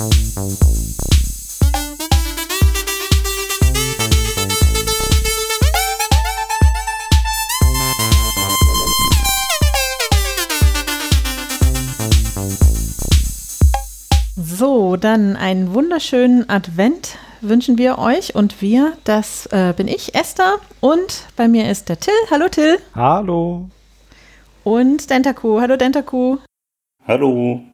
So, dann einen wunderschönen Advent wünschen wir euch und wir, das äh, bin ich, Esther und bei mir ist der Till. Hallo Till. Hallo. Und Dentaku. Hallo Dentaku. Hallo.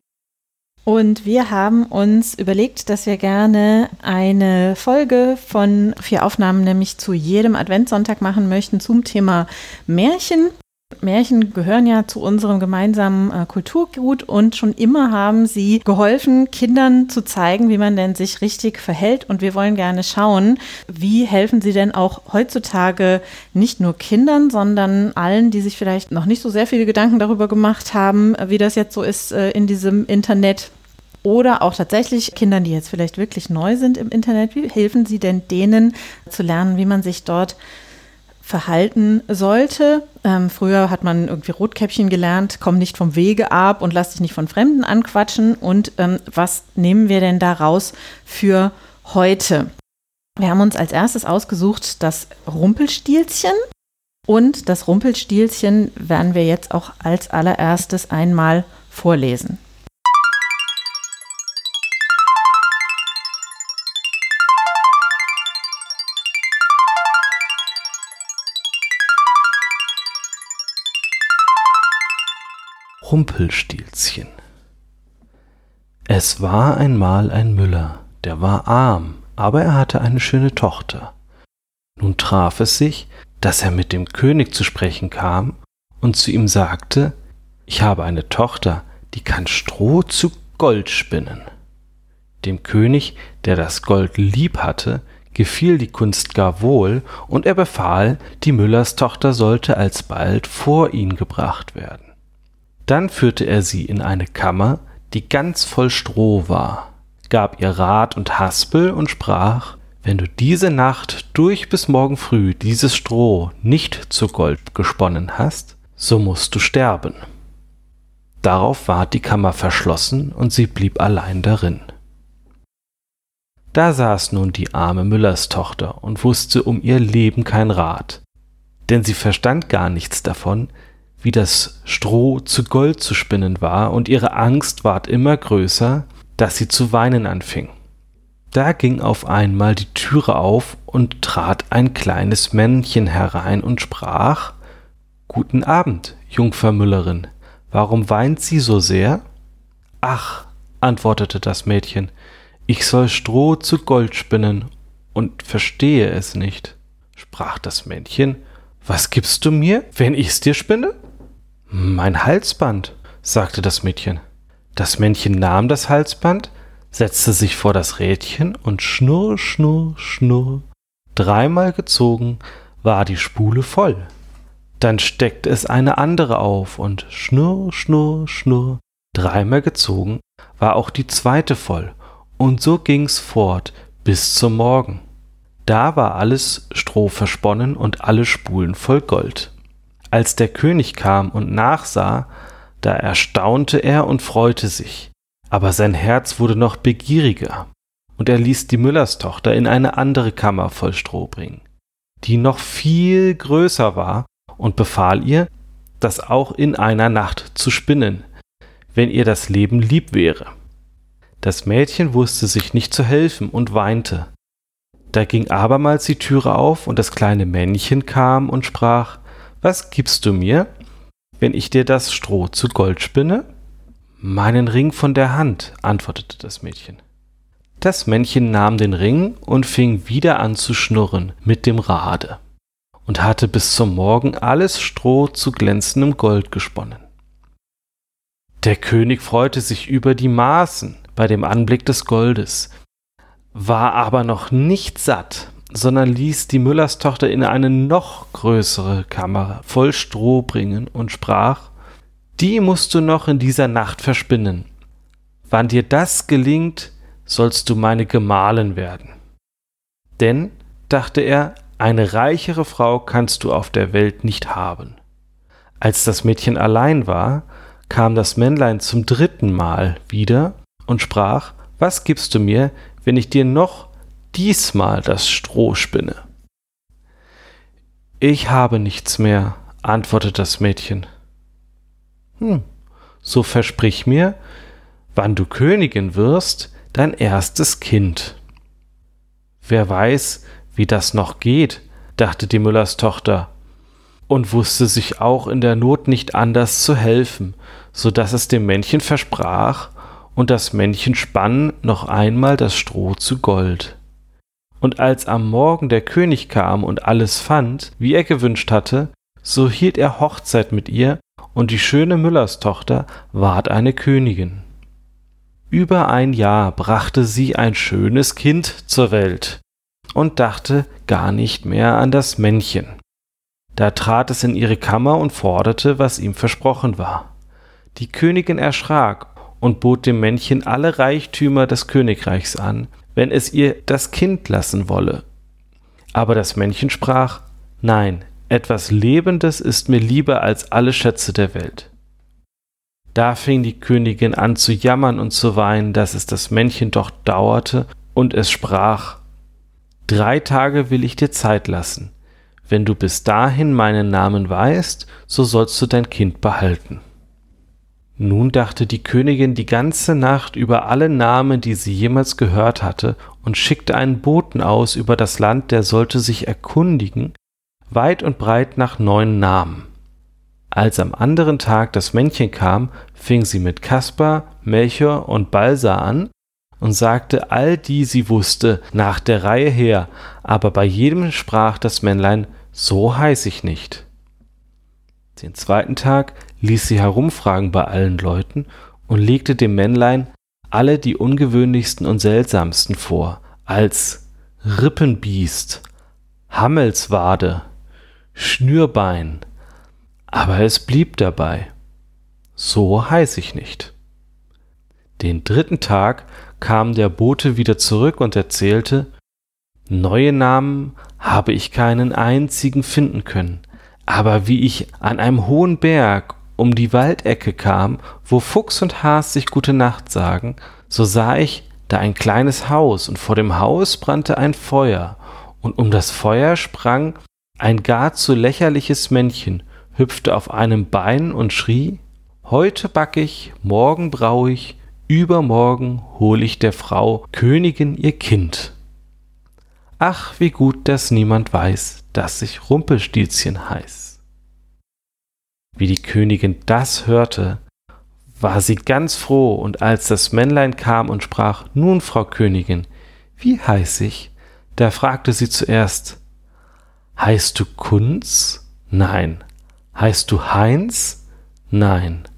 Und wir haben uns überlegt, dass wir gerne eine Folge von vier Aufnahmen, nämlich zu jedem Adventssonntag machen möchten zum Thema Märchen. Märchen gehören ja zu unserem gemeinsamen äh, Kulturgut und schon immer haben sie geholfen, Kindern zu zeigen, wie man denn sich richtig verhält. Und wir wollen gerne schauen, wie helfen sie denn auch heutzutage nicht nur Kindern, sondern allen, die sich vielleicht noch nicht so sehr viele Gedanken darüber gemacht haben, wie das jetzt so ist äh, in diesem Internet. Oder auch tatsächlich Kindern, die jetzt vielleicht wirklich neu sind im Internet, wie helfen sie denn denen zu lernen, wie man sich dort verhalten sollte. Ähm, früher hat man irgendwie Rotkäppchen gelernt, komm nicht vom Wege ab und lass dich nicht von Fremden anquatschen. Und ähm, was nehmen wir denn daraus für heute? Wir haben uns als erstes ausgesucht das Rumpelstilzchen. Und das Rumpelstilzchen werden wir jetzt auch als allererstes einmal vorlesen. Rumpelstilzchen. Es war einmal ein Müller, der war arm, aber er hatte eine schöne Tochter. Nun traf es sich, dass er mit dem König zu sprechen kam und zu ihm sagte, ich habe eine Tochter, die kann Stroh zu Gold spinnen. Dem König, der das Gold lieb hatte, gefiel die Kunst gar wohl, und er befahl, die Müllerstochter sollte alsbald vor ihn gebracht werden. Dann führte er sie in eine Kammer, die ganz voll Stroh war, gab ihr Rat und Haspel und sprach, wenn du diese Nacht durch bis morgen früh dieses Stroh nicht zu Gold gesponnen hast, so musst du sterben. Darauf ward die Kammer verschlossen und sie blieb allein darin. Da saß nun die arme Müllerstochter und wusste um ihr Leben kein Rat, denn sie verstand gar nichts davon, wie das Stroh zu Gold zu spinnen war, und ihre Angst ward immer größer, dass sie zu weinen anfing. Da ging auf einmal die Türe auf und trat ein kleines Männchen herein und sprach Guten Abend, Jungfer Müllerin, warum weint sie so sehr? Ach, antwortete das Mädchen, ich soll Stroh zu Gold spinnen und verstehe es nicht. Sprach das Männchen, was gibst du mir, wenn ich's dir spinne? Mein Halsband, sagte das Mädchen. Das Männchen nahm das Halsband, setzte sich vor das Rädchen und schnurr, schnurr, schnurr, dreimal gezogen, war die Spule voll. Dann steckte es eine andere auf und schnurr, schnurr, schnurr, dreimal gezogen, war auch die zweite voll, und so ging's fort bis zum Morgen. Da war alles Stroh versponnen und alle Spulen voll Gold. Als der König kam und nachsah, da erstaunte er und freute sich, aber sein Herz wurde noch begieriger, und er ließ die Müllerstochter in eine andere Kammer voll Stroh bringen, die noch viel größer war, und befahl ihr, das auch in einer Nacht zu spinnen, wenn ihr das Leben lieb wäre. Das Mädchen wusste sich nicht zu helfen und weinte. Da ging abermals die Türe auf, und das kleine Männchen kam und sprach was gibst du mir, wenn ich dir das Stroh zu Gold spinne? Meinen Ring von der Hand, antwortete das Mädchen. Das Männchen nahm den Ring und fing wieder an zu schnurren mit dem Rade und hatte bis zum Morgen alles Stroh zu glänzendem Gold gesponnen. Der König freute sich über die Maßen bei dem Anblick des Goldes, war aber noch nicht satt sondern ließ die Müllerstochter in eine noch größere Kammer voll Stroh bringen und sprach, die musst du noch in dieser Nacht verspinnen. Wann dir das gelingt, sollst du meine Gemahlin werden. Denn, dachte er, eine reichere Frau kannst du auf der Welt nicht haben. Als das Mädchen allein war, kam das Männlein zum dritten Mal wieder und sprach, was gibst du mir, wenn ich dir noch diesmal das Stroh spinne? Ich habe nichts mehr, antwortete das Mädchen. Hm, so versprich mir, wann du Königin wirst, dein erstes Kind. Wer weiß, wie das noch geht, dachte die Müllers Tochter und wusste sich auch in der Not nicht anders zu helfen, so dass es dem Männchen versprach, und das Männchen spann noch einmal das Stroh zu Gold. Und als am Morgen der König kam und alles fand, wie er gewünscht hatte, so hielt er Hochzeit mit ihr, und die schöne Müllerstochter ward eine Königin. Über ein Jahr brachte sie ein schönes Kind zur Welt und dachte gar nicht mehr an das Männchen. Da trat es in ihre Kammer und forderte, was ihm versprochen war. Die Königin erschrak und bot dem Männchen alle Reichtümer des Königreichs an, wenn es ihr das Kind lassen wolle. Aber das Männchen sprach Nein, etwas Lebendes ist mir lieber als alle Schätze der Welt. Da fing die Königin an zu jammern und zu weinen, dass es das Männchen doch dauerte, und es sprach Drei Tage will ich dir Zeit lassen. Wenn du bis dahin meinen Namen weißt, so sollst du dein Kind behalten. Nun dachte die Königin die ganze Nacht über alle Namen, die sie jemals gehört hatte, und schickte einen Boten aus über das Land, der sollte sich erkundigen, weit und breit nach neuen Namen. Als am anderen Tag das Männchen kam, fing sie mit Kaspar, Melchior und Balsa an und sagte all die sie wusste nach der Reihe her, aber bei jedem sprach das Männlein, so heiß ich nicht. Den zweiten Tag ließ sie herumfragen bei allen Leuten und legte dem Männlein alle die ungewöhnlichsten und seltsamsten vor, als Rippenbiest, Hammelswade, Schnürbein, aber es blieb dabei. So heiß ich nicht. Den dritten Tag kam der Bote wieder zurück und erzählte, neue Namen habe ich keinen einzigen finden können, aber wie ich an einem hohen Berg um die Waldecke kam, wo Fuchs und Has sich gute Nacht sagen, so sah ich da ein kleines Haus, und vor dem Haus brannte ein Feuer, und um das Feuer sprang ein gar zu lächerliches Männchen, hüpfte auf einem Bein und schrie Heute back ich, morgen brau ich, übermorgen hol ich der Frau Königin ihr Kind. Ach, wie gut, dass niemand weiß, dass ich Rumpelstilzchen heiß. Wie die Königin das hörte, war sie ganz froh, und als das Männlein kam und sprach Nun, Frau Königin, wie heiß ich? Da fragte sie zuerst Heißt du Kunz? Nein. Heißt du Heinz? Nein.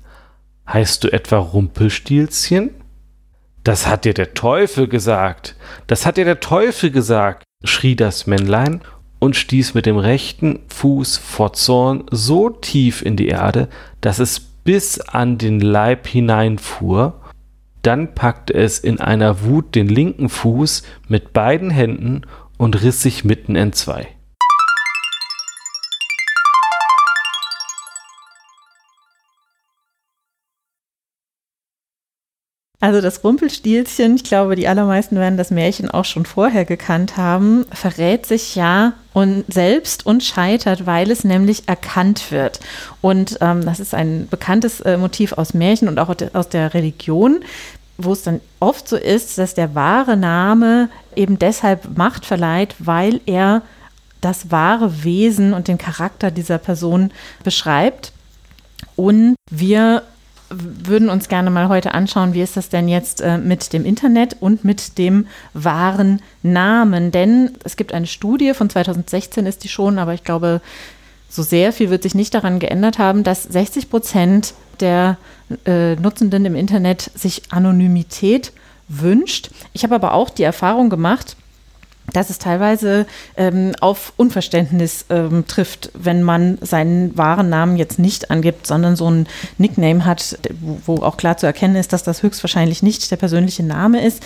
Heißt du etwa Rumpelstilzchen? Das hat dir der Teufel gesagt. Das hat dir der Teufel gesagt, schrie das Männlein und stieß mit dem rechten Fuß vor Zorn so tief in die Erde, dass es bis an den Leib hineinfuhr, dann packte es in einer Wut den linken Fuß mit beiden Händen und riss sich mitten entzwei. Also das Rumpelstilzchen, ich glaube, die allermeisten werden das Märchen auch schon vorher gekannt haben, verrät sich ja und selbst und scheitert, weil es nämlich erkannt wird. Und ähm, das ist ein bekanntes äh, Motiv aus Märchen und auch aus der Religion, wo es dann oft so ist, dass der wahre Name eben deshalb Macht verleiht, weil er das wahre Wesen und den Charakter dieser Person beschreibt. Und wir würden uns gerne mal heute anschauen, wie ist das denn jetzt äh, mit dem Internet und mit dem wahren Namen. Denn es gibt eine Studie, von 2016 ist die schon, aber ich glaube, so sehr viel wird sich nicht daran geändert haben, dass 60 Prozent der äh, Nutzenden im Internet sich Anonymität wünscht. Ich habe aber auch die Erfahrung gemacht, dass es teilweise ähm, auf Unverständnis ähm, trifft, wenn man seinen wahren Namen jetzt nicht angibt, sondern so ein Nickname hat, wo, wo auch klar zu erkennen ist, dass das höchstwahrscheinlich nicht der persönliche Name ist.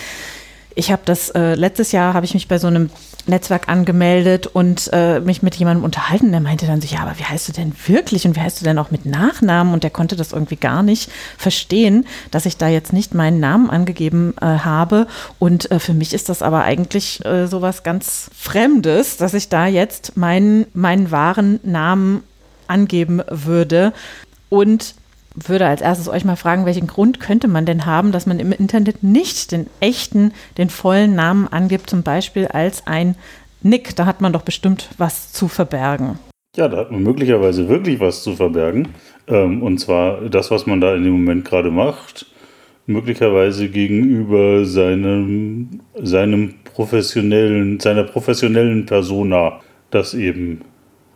Ich habe das äh, letztes Jahr habe ich mich bei so einem Netzwerk angemeldet und äh, mich mit jemandem unterhalten. Der meinte dann so, ja, aber wie heißt du denn wirklich und wie heißt du denn auch mit Nachnamen? Und der konnte das irgendwie gar nicht verstehen, dass ich da jetzt nicht meinen Namen angegeben äh, habe. Und äh, für mich ist das aber eigentlich äh, sowas ganz Fremdes, dass ich da jetzt meinen, meinen wahren Namen angeben würde. Und würde als erstes euch mal fragen, welchen Grund könnte man denn haben, dass man im Internet nicht den echten, den vollen Namen angibt, zum Beispiel als ein Nick. Da hat man doch bestimmt was zu verbergen. Ja, da hat man möglicherweise wirklich was zu verbergen. Ähm, und zwar das, was man da in dem Moment gerade macht, möglicherweise gegenüber seinem, seinem professionellen, seiner professionellen Persona, das eben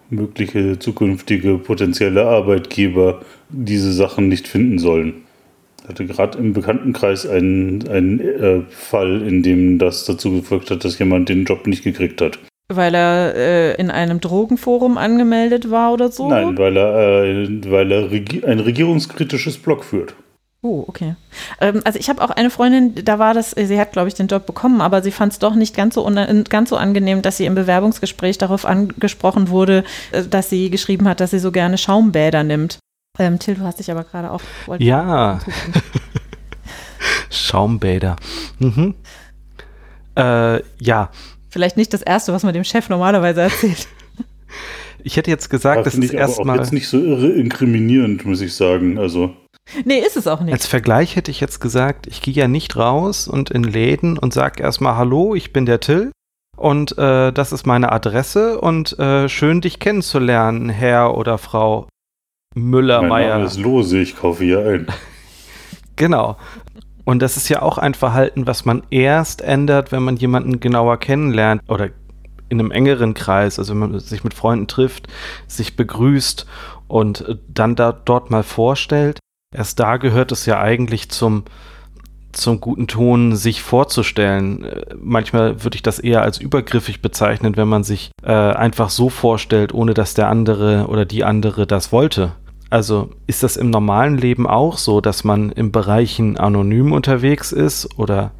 mögliche zukünftige potenzielle Arbeitgeber diese Sachen nicht finden sollen. Ich hatte gerade im Bekanntenkreis einen, einen äh, Fall, in dem das dazu geführt hat, dass jemand den Job nicht gekriegt hat. Weil er äh, in einem Drogenforum angemeldet war oder so? Nein, weil er, äh, weil er regi ein regierungskritisches Blog führt. Oh, okay. Ähm, also ich habe auch eine Freundin, da war das, sie hat, glaube ich, den Job bekommen, aber sie fand es doch nicht ganz so, ganz so angenehm, dass sie im Bewerbungsgespräch darauf angesprochen wurde, äh, dass sie geschrieben hat, dass sie so gerne Schaumbäder nimmt. Ähm, Till, du hast dich aber gerade auch. Ja. Schaumbäder. Mhm. Äh, ja. Vielleicht nicht das Erste, was man dem Chef normalerweise erzählt. ich hätte jetzt gesagt, das ist erstmal. jetzt nicht so irre inkriminierend, muss ich sagen. Also. Nee, ist es auch nicht. Als Vergleich hätte ich jetzt gesagt, ich gehe ja nicht raus und in Läden und sage erstmal Hallo, ich bin der Till und äh, das ist meine Adresse und äh, schön dich kennenzulernen, Herr oder Frau Müller-Meyer. Mein Name ist Lose, ich kaufe hier ein. genau. Und das ist ja auch ein Verhalten, was man erst ändert, wenn man jemanden genauer kennenlernt oder in einem engeren Kreis, also wenn man sich mit Freunden trifft, sich begrüßt und äh, dann da, dort mal vorstellt. Erst da gehört es ja eigentlich zum, zum guten Ton, sich vorzustellen. Äh, manchmal würde ich das eher als übergriffig bezeichnen, wenn man sich äh, einfach so vorstellt, ohne dass der andere oder die andere das wollte. Also ist das im normalen Leben auch so, dass man in Bereichen anonym unterwegs ist oder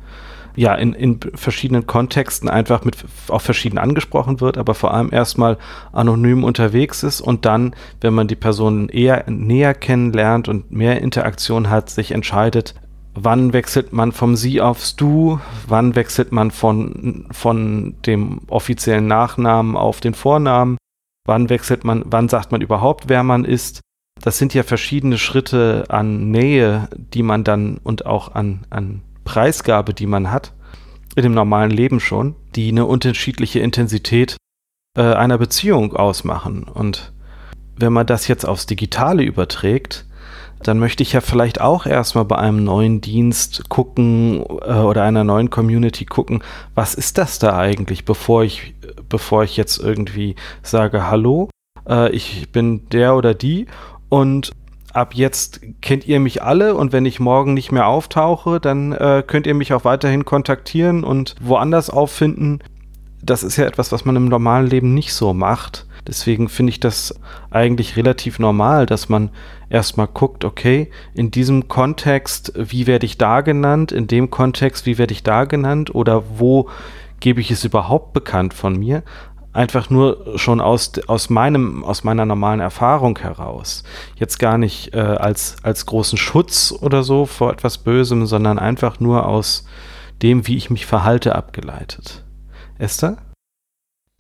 ja, in, in verschiedenen Kontexten einfach mit auch verschieden angesprochen wird, aber vor allem erstmal anonym unterwegs ist und dann, wenn man die Person eher näher kennenlernt und mehr Interaktion hat, sich entscheidet, wann wechselt man vom Sie aufs Du, wann wechselt man von, von dem offiziellen Nachnamen auf den Vornamen, wann wechselt man, wann sagt man überhaupt, wer man ist. Das sind ja verschiedene Schritte an Nähe, die man dann und auch an, an Preisgabe, die man hat, in dem normalen Leben schon, die eine unterschiedliche Intensität äh, einer Beziehung ausmachen. Und wenn man das jetzt aufs Digitale überträgt, dann möchte ich ja vielleicht auch erstmal bei einem neuen Dienst gucken äh, oder einer neuen Community gucken, was ist das da eigentlich, bevor ich, bevor ich jetzt irgendwie sage, hallo, äh, ich bin der oder die und ab jetzt kennt ihr mich alle und wenn ich morgen nicht mehr auftauche, dann äh, könnt ihr mich auch weiterhin kontaktieren und woanders auffinden. Das ist ja etwas, was man im normalen Leben nicht so macht. Deswegen finde ich das eigentlich relativ normal, dass man erstmal guckt, okay, in diesem Kontext, wie werde ich da genannt, in dem Kontext, wie werde ich da genannt oder wo gebe ich es überhaupt bekannt von mir, einfach nur schon aus, aus, meinem, aus meiner normalen Erfahrung heraus. Jetzt gar nicht äh, als, als großen Schutz oder so vor etwas Bösem, sondern einfach nur aus dem, wie ich mich verhalte, abgeleitet. Esther?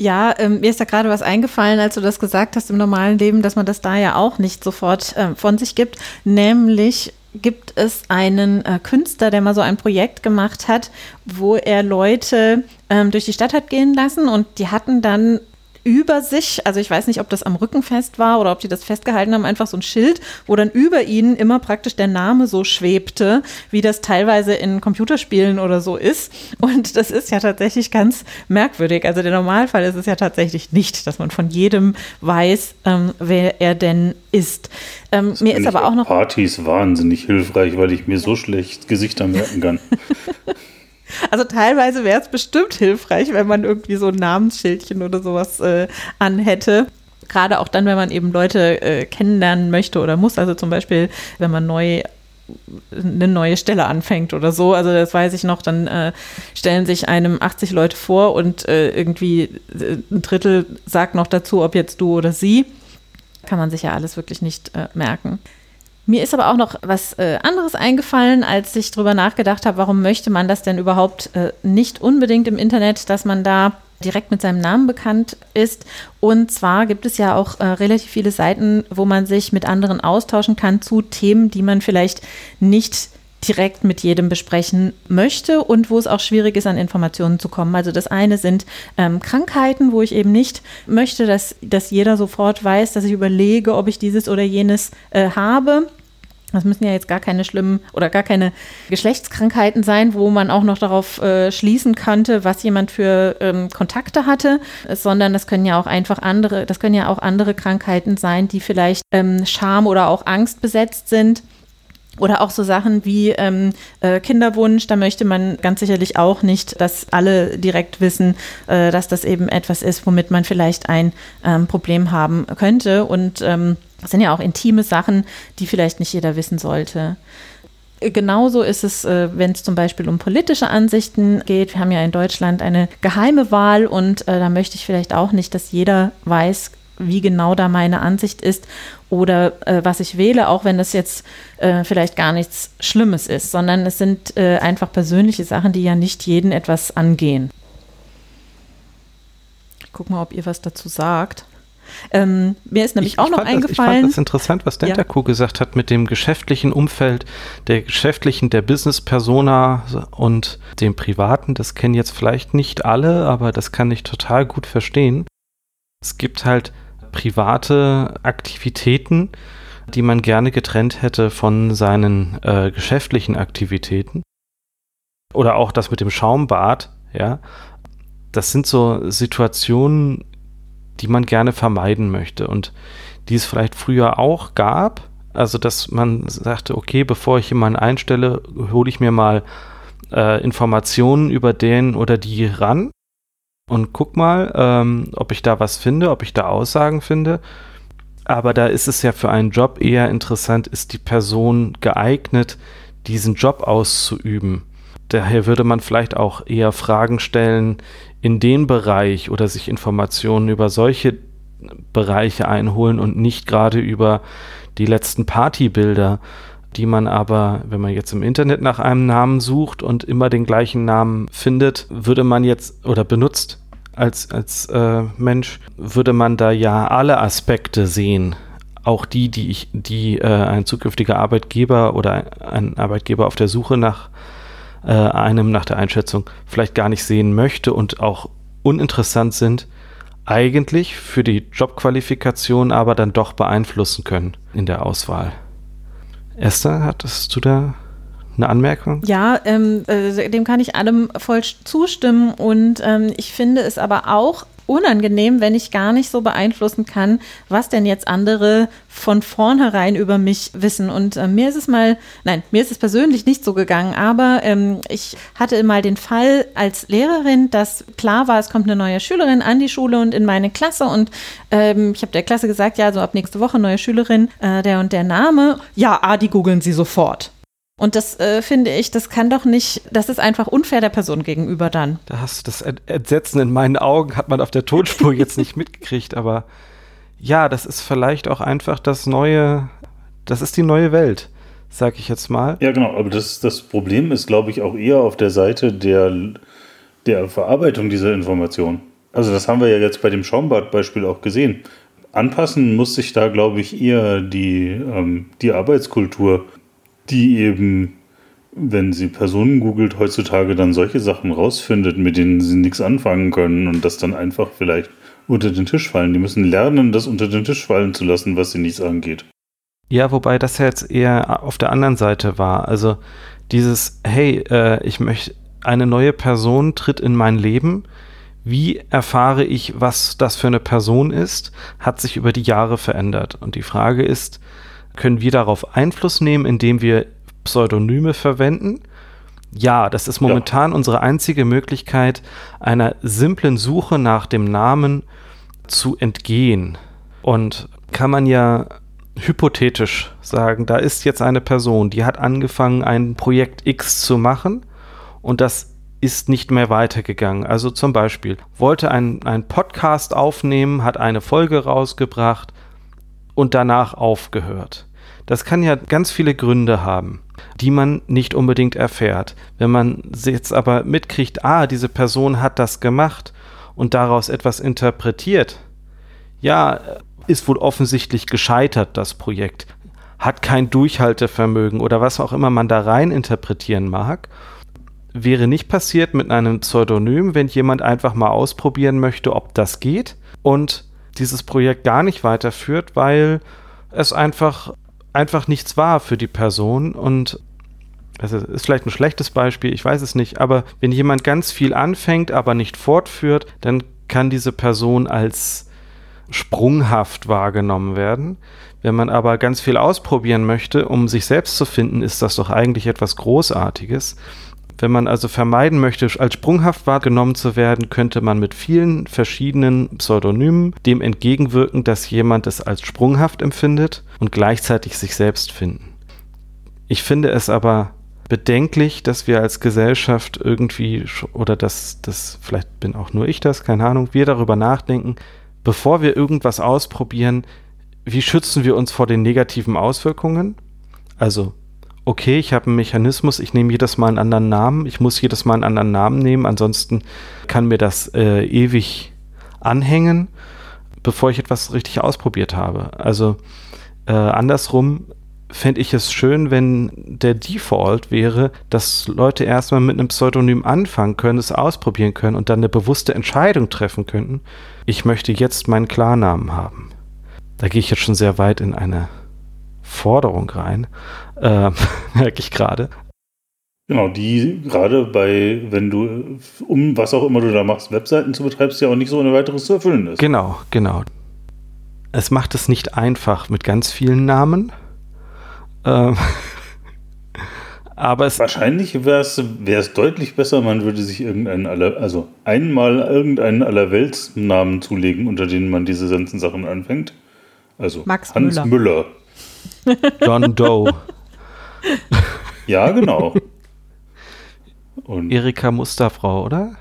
Ja, ähm, mir ist da gerade was eingefallen, als du das gesagt hast im normalen Leben, dass man das da ja auch nicht sofort äh, von sich gibt, nämlich gibt es einen äh, Künstler, der mal so ein Projekt gemacht hat, wo er Leute ähm, durch die Stadt hat gehen lassen und die hatten dann über sich, also ich weiß nicht, ob das am Rücken fest war oder ob die das festgehalten haben, einfach so ein Schild, wo dann über ihnen immer praktisch der Name so schwebte, wie das teilweise in Computerspielen oder so ist. Und das ist ja tatsächlich ganz merkwürdig. Also der Normalfall ist es ja tatsächlich nicht, dass man von jedem weiß, ähm, wer er denn ist. Ähm, mir ist aber auch noch. Partys wahnsinnig hilfreich, weil ich mir so schlecht Gesichter merken kann. Also teilweise wäre es bestimmt hilfreich, wenn man irgendwie so ein Namensschildchen oder sowas äh, anhätte. Gerade auch dann, wenn man eben Leute äh, kennenlernen möchte oder muss. Also zum Beispiel, wenn man neu eine neue Stelle anfängt oder so. Also das weiß ich noch, dann äh, stellen sich einem 80 Leute vor und äh, irgendwie äh, ein Drittel sagt noch dazu, ob jetzt du oder sie. Kann man sich ja alles wirklich nicht äh, merken. Mir ist aber auch noch was äh, anderes eingefallen, als ich darüber nachgedacht habe, warum möchte man das denn überhaupt äh, nicht unbedingt im Internet, dass man da direkt mit seinem Namen bekannt ist. Und zwar gibt es ja auch äh, relativ viele Seiten, wo man sich mit anderen austauschen kann zu Themen, die man vielleicht nicht direkt mit jedem besprechen möchte und wo es auch schwierig ist, an Informationen zu kommen. Also das eine sind ähm, Krankheiten, wo ich eben nicht möchte, dass, dass jeder sofort weiß, dass ich überlege, ob ich dieses oder jenes äh, habe. Das müssen ja jetzt gar keine schlimmen oder gar keine Geschlechtskrankheiten sein, wo man auch noch darauf äh, schließen könnte, was jemand für ähm, Kontakte hatte, sondern das können ja auch einfach andere, das können ja auch andere Krankheiten sein, die vielleicht ähm, Scham oder auch Angst besetzt sind. Oder auch so Sachen wie ähm, äh, Kinderwunsch, da möchte man ganz sicherlich auch nicht, dass alle direkt wissen, äh, dass das eben etwas ist, womit man vielleicht ein ähm, Problem haben könnte. Und ähm, das sind ja auch intime Sachen, die vielleicht nicht jeder wissen sollte. Genauso ist es, äh, wenn es zum Beispiel um politische Ansichten geht. Wir haben ja in Deutschland eine geheime Wahl und äh, da möchte ich vielleicht auch nicht, dass jeder weiß, wie genau da meine Ansicht ist oder äh, was ich wähle, auch wenn das jetzt äh, vielleicht gar nichts Schlimmes ist, sondern es sind äh, einfach persönliche Sachen, die ja nicht jeden etwas angehen. Ich gucke mal, ob ihr was dazu sagt. Ähm, mir ist nämlich ich, auch ich noch das, eingefallen. ich fand das interessant, was Dentaku ja. gesagt hat mit dem geschäftlichen Umfeld, der geschäftlichen, der Business-Persona und dem privaten. Das kennen jetzt vielleicht nicht alle, aber das kann ich total gut verstehen. Es gibt halt private Aktivitäten, die man gerne getrennt hätte von seinen äh, geschäftlichen Aktivitäten. Oder auch das mit dem Schaumbad, ja. Das sind so Situationen, die man gerne vermeiden möchte und die es vielleicht früher auch gab. Also, dass man sagte, okay, bevor ich jemanden einstelle, hole ich mir mal äh, Informationen über den oder die ran und guck mal, ähm, ob ich da was finde, ob ich da Aussagen finde. Aber da ist es ja für einen Job eher interessant, ist die Person geeignet, diesen Job auszuüben. Daher würde man vielleicht auch eher Fragen stellen, in den Bereich oder sich Informationen über solche Bereiche einholen und nicht gerade über die letzten Partybilder, die man aber, wenn man jetzt im Internet nach einem Namen sucht und immer den gleichen Namen findet, würde man jetzt oder benutzt als, als äh, Mensch, würde man da ja alle Aspekte sehen. Auch die, die ich, die äh, ein zukünftiger Arbeitgeber oder ein Arbeitgeber auf der Suche nach äh, einem nach der Einschätzung vielleicht gar nicht sehen möchte und auch uninteressant sind, eigentlich für die Jobqualifikation aber dann doch beeinflussen können in der Auswahl. Esther, hattest du da eine Anmerkung? Ja, ähm, äh, dem kann ich allem voll zustimmen und ähm, ich finde es aber auch unangenehm, wenn ich gar nicht so beeinflussen kann, was denn jetzt andere von vornherein über mich wissen. Und äh, mir ist es mal, nein, mir ist es persönlich nicht so gegangen, aber ähm, ich hatte mal den Fall als Lehrerin, dass klar war, es kommt eine neue Schülerin an die Schule und in meine Klasse und ähm, ich habe der Klasse gesagt, ja, so ab nächste Woche neue Schülerin, äh, der und der Name. Ja, ah, die googeln sie sofort. Und das äh, finde ich, das kann doch nicht, das ist einfach unfair der Person gegenüber dann. Da hast du das Entsetzen in meinen Augen, hat man auf der Tonspur jetzt nicht mitgekriegt, aber ja, das ist vielleicht auch einfach das neue, das ist die neue Welt, sag ich jetzt mal. Ja, genau, aber das, das Problem ist, glaube ich, auch eher auf der Seite der, der Verarbeitung dieser Information. Also das haben wir ja jetzt bei dem Schaumbad-Beispiel auch gesehen. Anpassen muss sich da, glaube ich, eher die, ähm, die Arbeitskultur die eben, wenn sie Personen googelt, heutzutage dann solche Sachen rausfindet, mit denen sie nichts anfangen können und das dann einfach vielleicht unter den Tisch fallen. Die müssen lernen, das unter den Tisch fallen zu lassen, was sie nichts angeht. Ja, wobei das jetzt eher auf der anderen Seite war. Also dieses, hey, äh, ich möchte, eine neue Person tritt in mein Leben. Wie erfahre ich, was das für eine Person ist, hat sich über die Jahre verändert. Und die Frage ist, können wir darauf Einfluss nehmen, indem wir Pseudonyme verwenden? Ja, das ist momentan ja. unsere einzige Möglichkeit, einer simplen Suche nach dem Namen zu entgehen. Und kann man ja hypothetisch sagen, da ist jetzt eine Person, die hat angefangen, ein Projekt X zu machen und das ist nicht mehr weitergegangen. Also zum Beispiel wollte ein, ein Podcast aufnehmen, hat eine Folge rausgebracht und danach aufgehört. Das kann ja ganz viele Gründe haben, die man nicht unbedingt erfährt. Wenn man jetzt aber mitkriegt, ah, diese Person hat das gemacht und daraus etwas interpretiert, ja, ist wohl offensichtlich gescheitert, das Projekt, hat kein Durchhaltevermögen oder was auch immer man da rein interpretieren mag wäre nicht passiert mit einem Pseudonym, wenn jemand einfach mal ausprobieren möchte, ob das geht und dieses Projekt gar nicht weiterführt, weil es einfach, einfach nichts war für die Person und das ist vielleicht ein schlechtes Beispiel, ich weiß es nicht, aber wenn jemand ganz viel anfängt, aber nicht fortführt, dann kann diese Person als sprunghaft wahrgenommen werden. Wenn man aber ganz viel ausprobieren möchte, um sich selbst zu finden, ist das doch eigentlich etwas Großartiges. Wenn man also vermeiden möchte, als sprunghaft wahrgenommen zu werden, könnte man mit vielen verschiedenen Pseudonymen dem entgegenwirken, dass jemand es als sprunghaft empfindet und gleichzeitig sich selbst finden. Ich finde es aber bedenklich, dass wir als Gesellschaft irgendwie, oder dass das, vielleicht bin auch nur ich das, keine Ahnung, wir darüber nachdenken, bevor wir irgendwas ausprobieren, wie schützen wir uns vor den negativen Auswirkungen? Also okay, ich habe einen Mechanismus, ich nehme jedes Mal einen anderen Namen, ich muss jedes Mal einen anderen Namen nehmen, ansonsten kann mir das äh, ewig anhängen, bevor ich etwas richtig ausprobiert habe. Also äh, andersrum fände ich es schön, wenn der Default wäre, dass Leute erstmal mit einem Pseudonym anfangen können, es ausprobieren können und dann eine bewusste Entscheidung treffen könnten. Ich möchte jetzt meinen Klarnamen haben. Da gehe ich jetzt schon sehr weit in eine Forderung rein, äh, merke ich gerade. Genau, die gerade bei, wenn du, um was auch immer du da machst, Webseiten zu betreibst, ja auch nicht so ohne weiteres zu erfüllen ist. Genau, genau. Es macht es nicht einfach mit ganz vielen Namen. Ähm, aber es. Wahrscheinlich wäre es deutlich besser, man würde sich irgendeinen aller, also einmal irgendeinen Allerweltsnamen zulegen, unter denen man diese ganzen Sachen anfängt. Also Max Hans Müller. Müller. John Doe. Ja, genau. Und Erika Musterfrau, oder?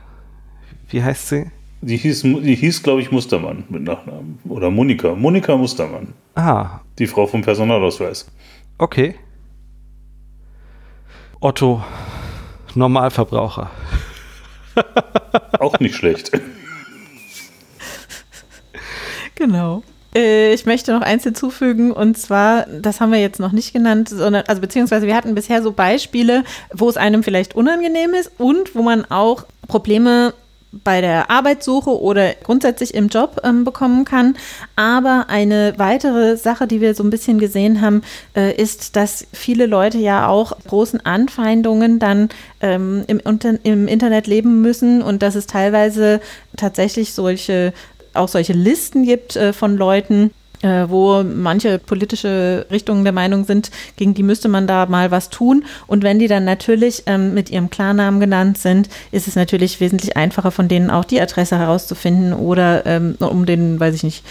Wie heißt sie? Die hieß, die hieß glaube ich, Mustermann mit Nachnamen. Oder Monika. Monika Mustermann. Ah. Die Frau vom Personalausweis. Okay. Otto, Normalverbraucher. Auch nicht schlecht. Genau. Äh, ich möchte noch eins hinzufügen und zwar, das haben wir jetzt noch nicht genannt, sondern, also beziehungsweise wir hatten bisher so Beispiele, wo es einem vielleicht unangenehm ist und wo man auch Probleme bei der Arbeitssuche oder grundsätzlich im Job ähm, bekommen kann. Aber eine weitere Sache, die wir so ein bisschen gesehen haben, äh, ist, dass viele Leute ja auch großen Anfeindungen dann ähm, im, im Internet leben müssen und dass es teilweise tatsächlich solche auch solche Listen gibt äh, von Leuten, äh, wo manche politische Richtungen der Meinung sind, gegen die müsste man da mal was tun. Und wenn die dann natürlich ähm, mit ihrem Klarnamen genannt sind, ist es natürlich wesentlich einfacher, von denen auch die Adresse herauszufinden oder ähm, um den, weiß ich nicht,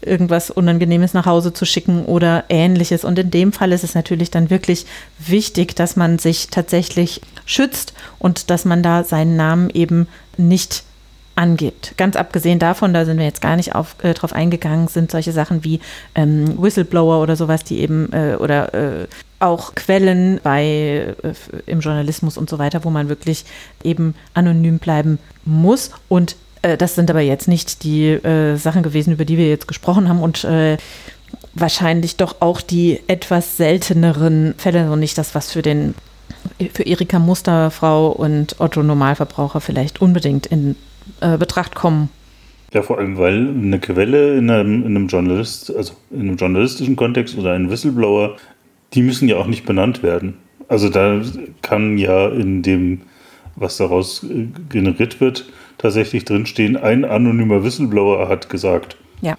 irgendwas Unangenehmes nach Hause zu schicken oder ähnliches. Und in dem Fall ist es natürlich dann wirklich wichtig, dass man sich tatsächlich schützt und dass man da seinen Namen eben nicht angibt. Ganz abgesehen davon, da sind wir jetzt gar nicht auf, äh, drauf eingegangen, sind solche Sachen wie ähm, Whistleblower oder sowas, die eben äh, oder äh, auch Quellen bei äh, im Journalismus und so weiter, wo man wirklich eben anonym bleiben muss. Und äh, das sind aber jetzt nicht die äh, Sachen gewesen, über die wir jetzt gesprochen haben und wahrscheinlich doch auch die etwas selteneren Fälle und nicht das, was für den für Erika Musterfrau und Otto Normalverbraucher vielleicht unbedingt in äh, Betracht kommen. Ja, vor allem, weil eine Quelle in einem, in einem Journalist, also in einem journalistischen Kontext oder ein Whistleblower, die müssen ja auch nicht benannt werden. Also da kann ja in dem, was daraus äh, generiert wird, tatsächlich drinstehen, ein anonymer Whistleblower hat gesagt. Ja.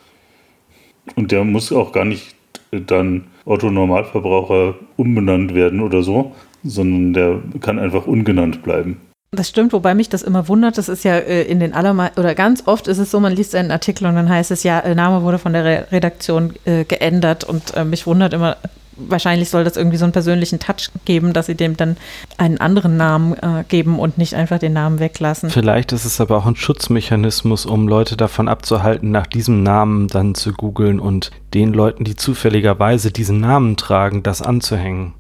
Und der muss auch gar nicht dann Otto Normalverbraucher umbenannt werden oder so, sondern der kann einfach ungenannt bleiben. Das stimmt, wobei mich das immer wundert. Das ist ja äh, in den allermeisten, oder ganz oft ist es so, man liest einen Artikel und dann heißt es ja, äh, Name wurde von der Re Redaktion äh, geändert und äh, mich wundert immer, wahrscheinlich soll das irgendwie so einen persönlichen Touch geben, dass sie dem dann einen anderen Namen äh, geben und nicht einfach den Namen weglassen. Vielleicht ist es aber auch ein Schutzmechanismus, um Leute davon abzuhalten, nach diesem Namen dann zu googeln und den Leuten, die zufälligerweise diesen Namen tragen, das anzuhängen.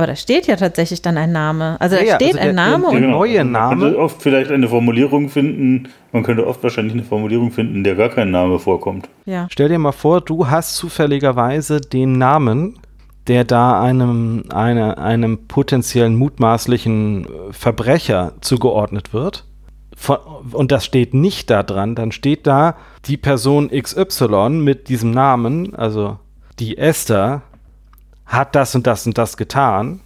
Aber da steht ja tatsächlich dann ein Name. Also da ja, steht also der, ein Name der, und genau. neue Name. Man könnte oft vielleicht eine Formulierung finden. Man könnte oft wahrscheinlich eine Formulierung finden, in der gar kein Name vorkommt. Ja. Stell dir mal vor, du hast zufälligerweise den Namen, der da einem, eine, einem potenziellen mutmaßlichen Verbrecher zugeordnet wird. Von, und das steht nicht da dran, dann steht da die Person XY mit diesem Namen, also die Esther, hat das und das und das getan,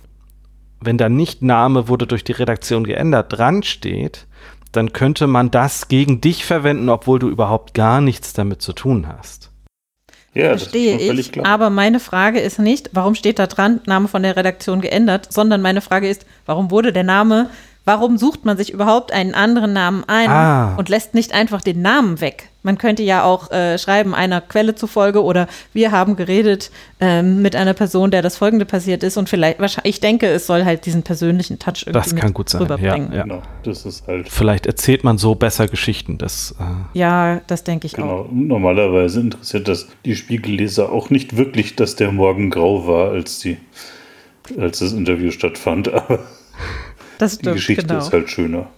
wenn da nicht Name wurde durch die Redaktion geändert dran steht, dann könnte man das gegen dich verwenden, obwohl du überhaupt gar nichts damit zu tun hast. Ja, Verstehe ich. Klar. Aber meine Frage ist nicht, warum steht da dran, Name von der Redaktion geändert, sondern meine Frage ist, warum wurde der Name Warum sucht man sich überhaupt einen anderen Namen ein ah. und lässt nicht einfach den Namen weg? Man könnte ja auch äh, schreiben, einer Quelle zufolge oder wir haben geredet ähm, mit einer Person, der das Folgende passiert ist und vielleicht, ich denke, es soll halt diesen persönlichen Touch irgendwie das kann gut sein. Ja, ja. Genau, das ist halt vielleicht erzählt man so besser Geschichten. Das, äh ja, das denke ich genau. auch. Normalerweise interessiert das die Spiegelleser auch nicht wirklich, dass der Morgen grau war, als, die, als das Interview stattfand, aber das stimmt, die Geschichte genau. ist halt schöner.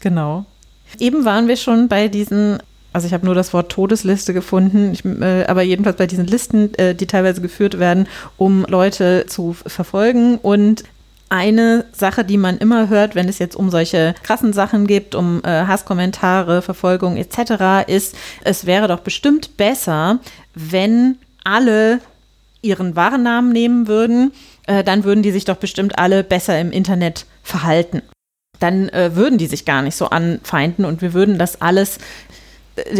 Genau. Eben waren wir schon bei diesen, also ich habe nur das Wort Todesliste gefunden, ich, äh, aber jedenfalls bei diesen Listen, äh, die teilweise geführt werden, um Leute zu verfolgen. Und eine Sache, die man immer hört, wenn es jetzt um solche krassen Sachen geht, um äh, Hasskommentare, Verfolgung etc., ist, es wäre doch bestimmt besser, wenn alle ihren wahren Namen nehmen würden, äh, dann würden die sich doch bestimmt alle besser im Internet verhalten. Dann äh, würden die sich gar nicht so anfeinden und wir würden das alles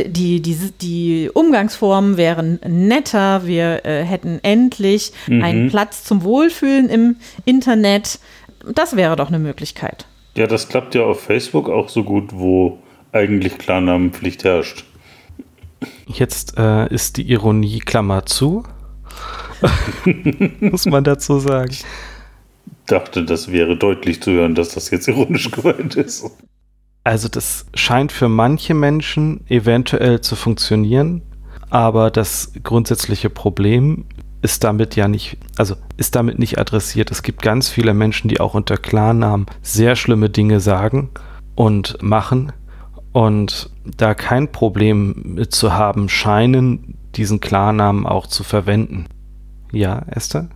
die, die, die Umgangsformen wären netter, wir äh, hätten endlich mhm. einen Platz zum Wohlfühlen im Internet. Das wäre doch eine Möglichkeit. Ja, das klappt ja auf Facebook auch so gut, wo eigentlich Klarnamenpflicht herrscht. Jetzt äh, ist die Ironie Klammer zu. Muss man dazu sagen dachte, das wäre deutlich zu hören, dass das jetzt ironisch gemeint ist. Also das scheint für manche Menschen eventuell zu funktionieren, aber das grundsätzliche Problem ist damit ja nicht, also ist damit nicht adressiert. Es gibt ganz viele Menschen, die auch unter Klarnamen sehr schlimme Dinge sagen und machen und da kein Problem mit zu haben scheinen, diesen Klarnamen auch zu verwenden. Ja, Esther?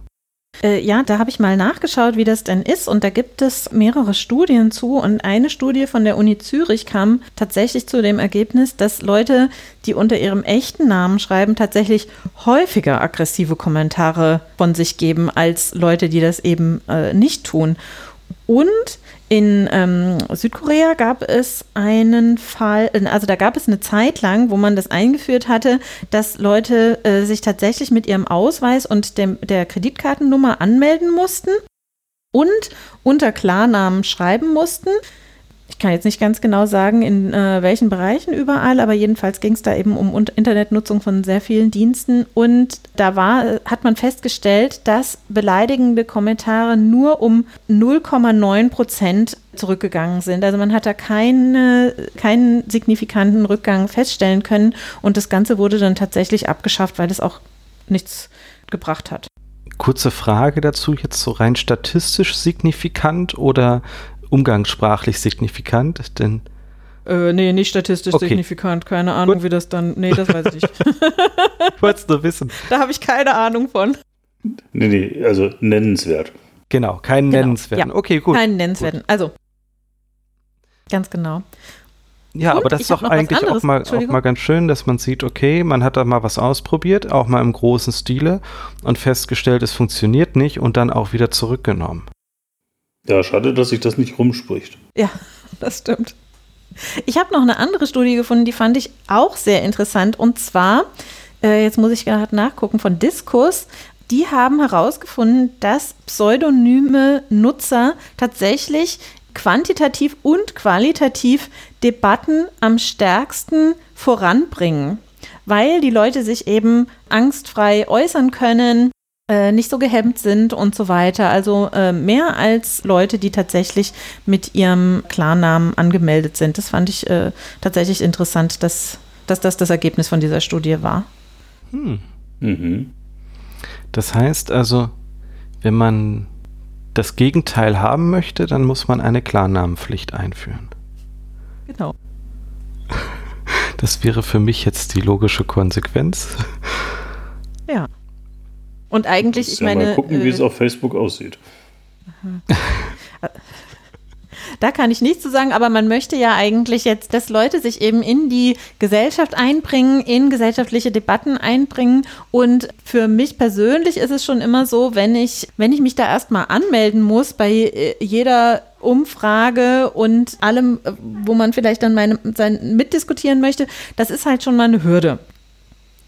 Äh, ja, da habe ich mal nachgeschaut, wie das denn ist. Und da gibt es mehrere Studien zu. Und eine Studie von der Uni Zürich kam tatsächlich zu dem Ergebnis, dass Leute, die unter ihrem echten Namen schreiben, tatsächlich häufiger aggressive Kommentare von sich geben als Leute, die das eben äh, nicht tun. Und in ähm, Südkorea gab es einen Fall, also da gab es eine Zeit lang, wo man das eingeführt hatte, dass Leute äh, sich tatsächlich mit ihrem Ausweis und dem, der Kreditkartennummer anmelden mussten und unter Klarnamen schreiben mussten ich kann jetzt nicht ganz genau sagen, in äh, welchen Bereichen überall, aber jedenfalls ging es da eben um Internetnutzung von sehr vielen Diensten. Und da war, hat man festgestellt, dass beleidigende Kommentare nur um 0,9 Prozent zurückgegangen sind. Also man hat da keine, keinen signifikanten Rückgang feststellen können und das Ganze wurde dann tatsächlich abgeschafft, weil es auch nichts gebracht hat. Kurze Frage dazu, jetzt so rein statistisch signifikant oder umgangssprachlich signifikant? Denn äh, nee, nicht statistisch okay. signifikant. Keine Ahnung, Gut. wie das dann. Nee, das weiß ich nicht. ich wollte es nur wissen. Da habe ich keine Ahnung von. Nee, nee, also nennenswert. Genau, keinen genau. nennenswerten. Ja, okay, gut. Keinen nennenswerten. Gut. Also, ganz genau. Ja, Und aber das ist doch eigentlich auch mal, auch mal ganz schön, dass man sieht, okay, man hat da mal was ausprobiert, auch mal im großen Stile und festgestellt, es funktioniert nicht und dann auch wieder zurückgenommen. Ja, schade, dass sich das nicht rumspricht. Ja, das stimmt. Ich habe noch eine andere Studie gefunden, die fand ich auch sehr interessant. Und zwar, äh, jetzt muss ich gerade nachgucken, von Diskus. Die haben herausgefunden, dass pseudonyme Nutzer tatsächlich quantitativ und qualitativ Debatten am stärksten voranbringen, weil die Leute sich eben angstfrei äußern können, äh, nicht so gehemmt sind und so weiter. Also äh, mehr als Leute, die tatsächlich mit ihrem Klarnamen angemeldet sind. Das fand ich äh, tatsächlich interessant, dass, dass das das Ergebnis von dieser Studie war. Hm. Mhm. Das heißt also, wenn man das Gegenteil haben möchte, dann muss man eine Klarnamenpflicht einführen. Genau. Das wäre für mich jetzt die logische Konsequenz. Und eigentlich, ich ja meine. Mal gucken, äh, wie es auf Facebook aussieht. Da kann ich nichts zu sagen, aber man möchte ja eigentlich jetzt, dass Leute sich eben in die Gesellschaft einbringen, in gesellschaftliche Debatten einbringen. Und für mich persönlich ist es schon immer so, wenn ich, wenn ich mich da erstmal anmelden muss bei äh, jeder Umfrage und allem, äh, wo man vielleicht dann meine, sein, mitdiskutieren möchte, das ist halt schon mal eine Hürde.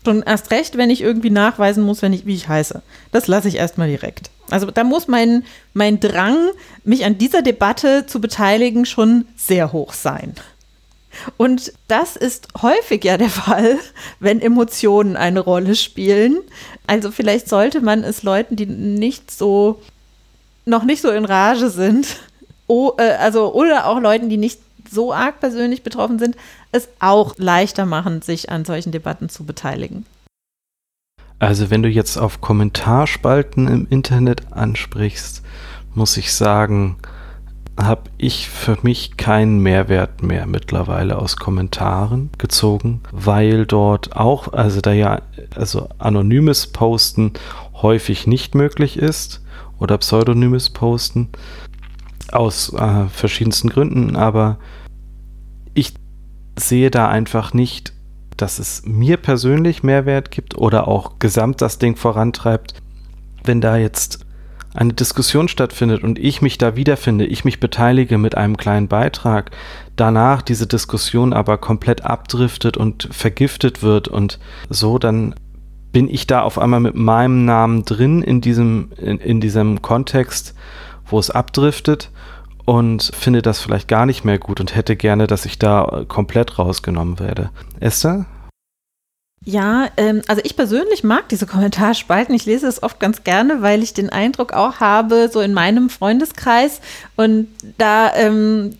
Schon erst recht, wenn ich irgendwie nachweisen muss, wenn ich, wie ich heiße. Das lasse ich erstmal direkt. Also da muss mein, mein Drang, mich an dieser Debatte zu beteiligen, schon sehr hoch sein. Und das ist häufig ja der Fall, wenn Emotionen eine Rolle spielen. Also vielleicht sollte man es Leuten, die nicht so, noch nicht so in Rage sind, oh, äh, also, oder auch Leuten, die nicht so arg persönlich betroffen sind, es auch leichter machen, sich an solchen Debatten zu beteiligen. Also wenn du jetzt auf Kommentarspalten im Internet ansprichst, muss ich sagen, habe ich für mich keinen Mehrwert mehr mittlerweile aus Kommentaren gezogen, weil dort auch, also da ja, also anonymes Posten häufig nicht möglich ist oder pseudonymes Posten aus äh, verschiedensten Gründen, aber ich sehe da einfach nicht, dass es mir persönlich Mehrwert gibt oder auch gesamt das Ding vorantreibt, wenn da jetzt eine Diskussion stattfindet und ich mich da wiederfinde, ich mich beteilige mit einem kleinen Beitrag, danach diese Diskussion aber komplett abdriftet und vergiftet wird und so, dann bin ich da auf einmal mit meinem Namen drin in diesem, in, in diesem Kontext, wo es abdriftet und finde das vielleicht gar nicht mehr gut und hätte gerne, dass ich da komplett rausgenommen werde. Esther? Ja, ähm, also ich persönlich mag diese Kommentarspalten. Ich lese es oft ganz gerne, weil ich den Eindruck auch habe, so in meinem Freundeskreis und da ähm,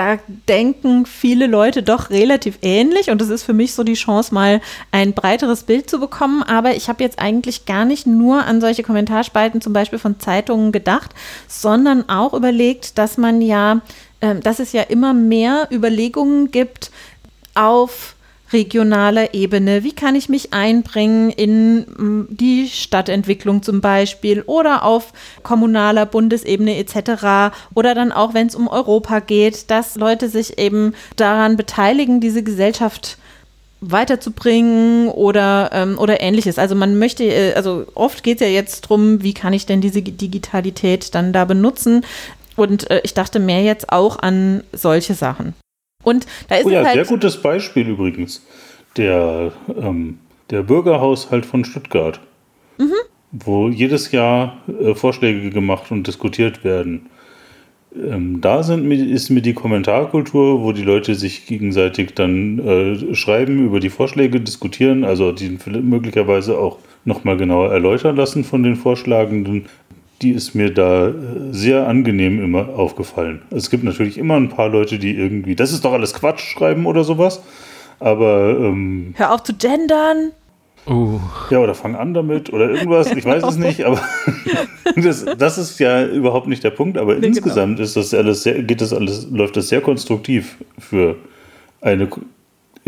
da denken viele Leute doch relativ ähnlich und das ist für mich so die Chance, mal ein breiteres Bild zu bekommen. Aber ich habe jetzt eigentlich gar nicht nur an solche Kommentarspalten zum Beispiel von Zeitungen gedacht, sondern auch überlegt, dass man ja, äh, dass es ja immer mehr Überlegungen gibt auf regionaler Ebene? Wie kann ich mich einbringen in mm, die Stadtentwicklung zum Beispiel oder auf kommunaler Bundesebene etc. Oder dann auch, wenn es um Europa geht, dass Leute sich eben daran beteiligen, diese Gesellschaft weiterzubringen oder, ähm, oder ähnliches. Also man möchte, äh, also oft geht es ja jetzt darum, wie kann ich denn diese Digitalität dann da benutzen. Und äh, ich dachte mehr jetzt auch an solche Sachen. Und da ist oh ja, halt sehr gutes Beispiel übrigens. Der, ähm, der Bürgerhaushalt von Stuttgart, mhm. wo jedes Jahr äh, Vorschläge gemacht und diskutiert werden. Ähm, da sind, ist mir die Kommentarkultur, wo die Leute sich gegenseitig dann äh, schreiben, über die Vorschläge diskutieren, also die möglicherweise auch nochmal genauer erläutern lassen von den Vorschlagenden, die ist mir da äh, sehr angenehm immer aufgefallen. Es gibt natürlich immer ein paar Leute, die irgendwie, das ist doch alles Quatsch schreiben oder sowas. Aber. Ähm, Hör auf zu gendern. Uh. Ja, oder fang an damit oder irgendwas, ich weiß es nicht, aber das, das, ist ja überhaupt nicht der Punkt. Aber nee, insgesamt genau. ist das alles sehr, geht das alles, läuft das sehr konstruktiv für eine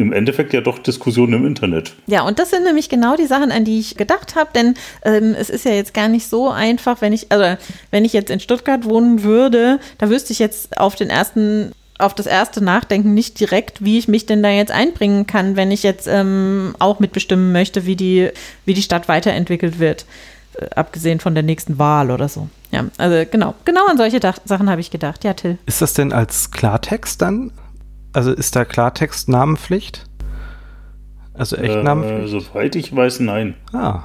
im Endeffekt ja doch Diskussionen im Internet. Ja, und das sind nämlich genau die Sachen, an die ich gedacht habe, denn ähm, es ist ja jetzt gar nicht so einfach, wenn ich, also wenn ich jetzt in Stuttgart wohnen würde, da wüsste ich jetzt auf den ersten auf das erste Nachdenken nicht direkt, wie ich mich denn da jetzt einbringen kann, wenn ich jetzt ähm, auch mitbestimmen möchte, wie die, wie die Stadt weiterentwickelt wird, äh, abgesehen von der nächsten Wahl oder so. Ja, also genau, genau an solche Dach Sachen habe ich gedacht. Ja, Till. Ist das denn als Klartext dann also ist da Klartext Namenpflicht? Also Echtnamenpflicht? Äh, soweit ich weiß, nein. Ah.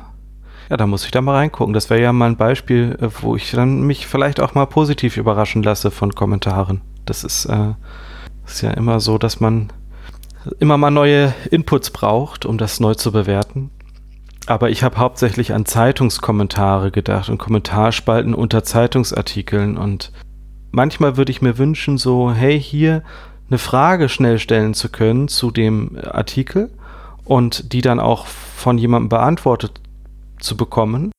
Ja, da muss ich da mal reingucken. Das wäre ja mal ein Beispiel, äh, wo ich dann mich vielleicht auch mal positiv überraschen lasse von Kommentaren. Das ist, äh, ist ja immer so, dass man immer mal neue Inputs braucht, um das neu zu bewerten. Aber ich habe hauptsächlich an Zeitungskommentare gedacht und Kommentarspalten unter Zeitungsartikeln. Und manchmal würde ich mir wünschen, so, hey, hier eine Frage schnell stellen zu können zu dem Artikel und die dann auch von jemandem beantwortet zu bekommen.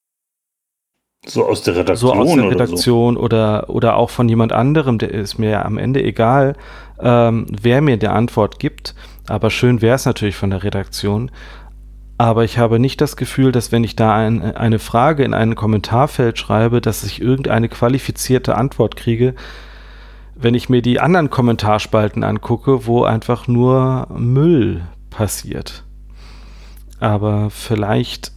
So aus der Redaktion. So aus der Redaktion oder, so. oder, oder auch von jemand anderem, der ist mir ja am Ende egal, ähm, wer mir die Antwort gibt. Aber schön wäre es natürlich von der Redaktion. Aber ich habe nicht das Gefühl, dass wenn ich da ein, eine Frage in ein Kommentarfeld schreibe, dass ich irgendeine qualifizierte Antwort kriege, wenn ich mir die anderen Kommentarspalten angucke, wo einfach nur Müll passiert. Aber vielleicht,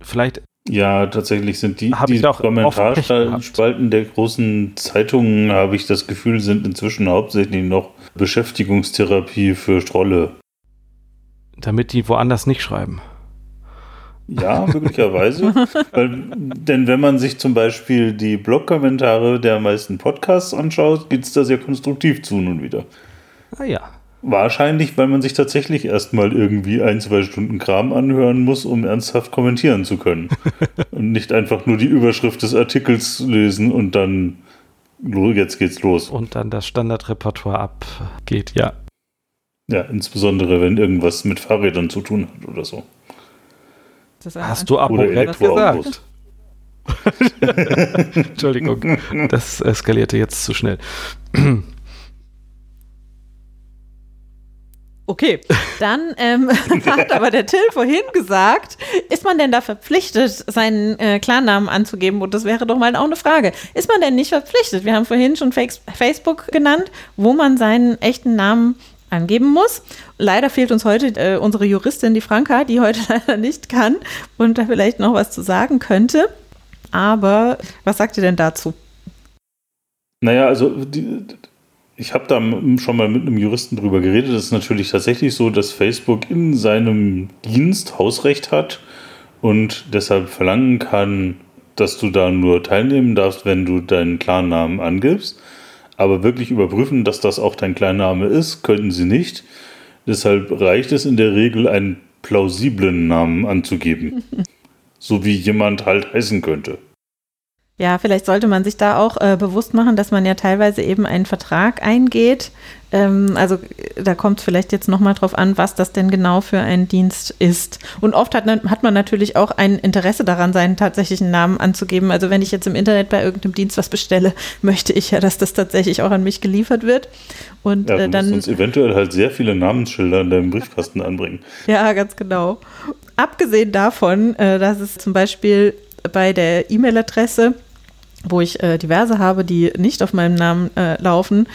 vielleicht. Ja, tatsächlich sind die, die Kommentarspalten der großen Zeitungen, habe ich das Gefühl, sind inzwischen hauptsächlich noch Beschäftigungstherapie für Strolle. Damit die woanders nicht schreiben. Ja, möglicherweise. Weil, denn wenn man sich zum Beispiel die Blog-Kommentare der meisten Podcasts anschaut, geht es da sehr konstruktiv zu nun wieder. Ah ja. Wahrscheinlich, weil man sich tatsächlich erstmal irgendwie ein, zwei Stunden Kram anhören muss, um ernsthaft kommentieren zu können. und nicht einfach nur die Überschrift des Artikels lesen und dann jetzt geht's los. Und dann das Standardrepertoire abgeht, ja. Ja, insbesondere wenn irgendwas mit Fahrrädern zu tun hat oder so. Hast du gesagt? Entschuldigung, das eskalierte jetzt zu schnell. Okay, dann ähm, hat aber der Till vorhin gesagt, ist man denn da verpflichtet, seinen äh, Klarnamen anzugeben? Und das wäre doch mal auch eine Frage. Ist man denn nicht verpflichtet? Wir haben vorhin schon Facebook genannt, wo man seinen echten Namen angeben muss. Leider fehlt uns heute äh, unsere Juristin, die Franka, die heute leider nicht kann und da vielleicht noch was zu sagen könnte. Aber was sagt ihr denn dazu? Naja, also die, ich habe da schon mal mit einem Juristen drüber geredet. Es ist natürlich tatsächlich so, dass Facebook in seinem Dienst Hausrecht hat und deshalb verlangen kann, dass du da nur teilnehmen darfst, wenn du deinen Klarnamen angibst. Aber wirklich überprüfen, dass das auch dein Klarname ist, könnten sie nicht. Deshalb reicht es in der Regel, einen plausiblen Namen anzugeben. so wie jemand halt heißen könnte. Ja, vielleicht sollte man sich da auch äh, bewusst machen, dass man ja teilweise eben einen Vertrag eingeht. Ähm, also da kommt es vielleicht jetzt nochmal drauf an, was das denn genau für ein Dienst ist. Und oft hat, hat man natürlich auch ein Interesse daran, seinen tatsächlichen Namen anzugeben. Also wenn ich jetzt im Internet bei irgendeinem Dienst was bestelle, möchte ich ja, dass das tatsächlich auch an mich geliefert wird. Und ja, du äh, dann musst uns eventuell halt sehr viele Namensschilder in deinem Briefkasten anbringen. Ja, ganz genau. Abgesehen davon, äh, dass es zum Beispiel bei der E-Mail-Adresse wo ich äh, diverse habe, die nicht auf meinem Namen äh, laufen,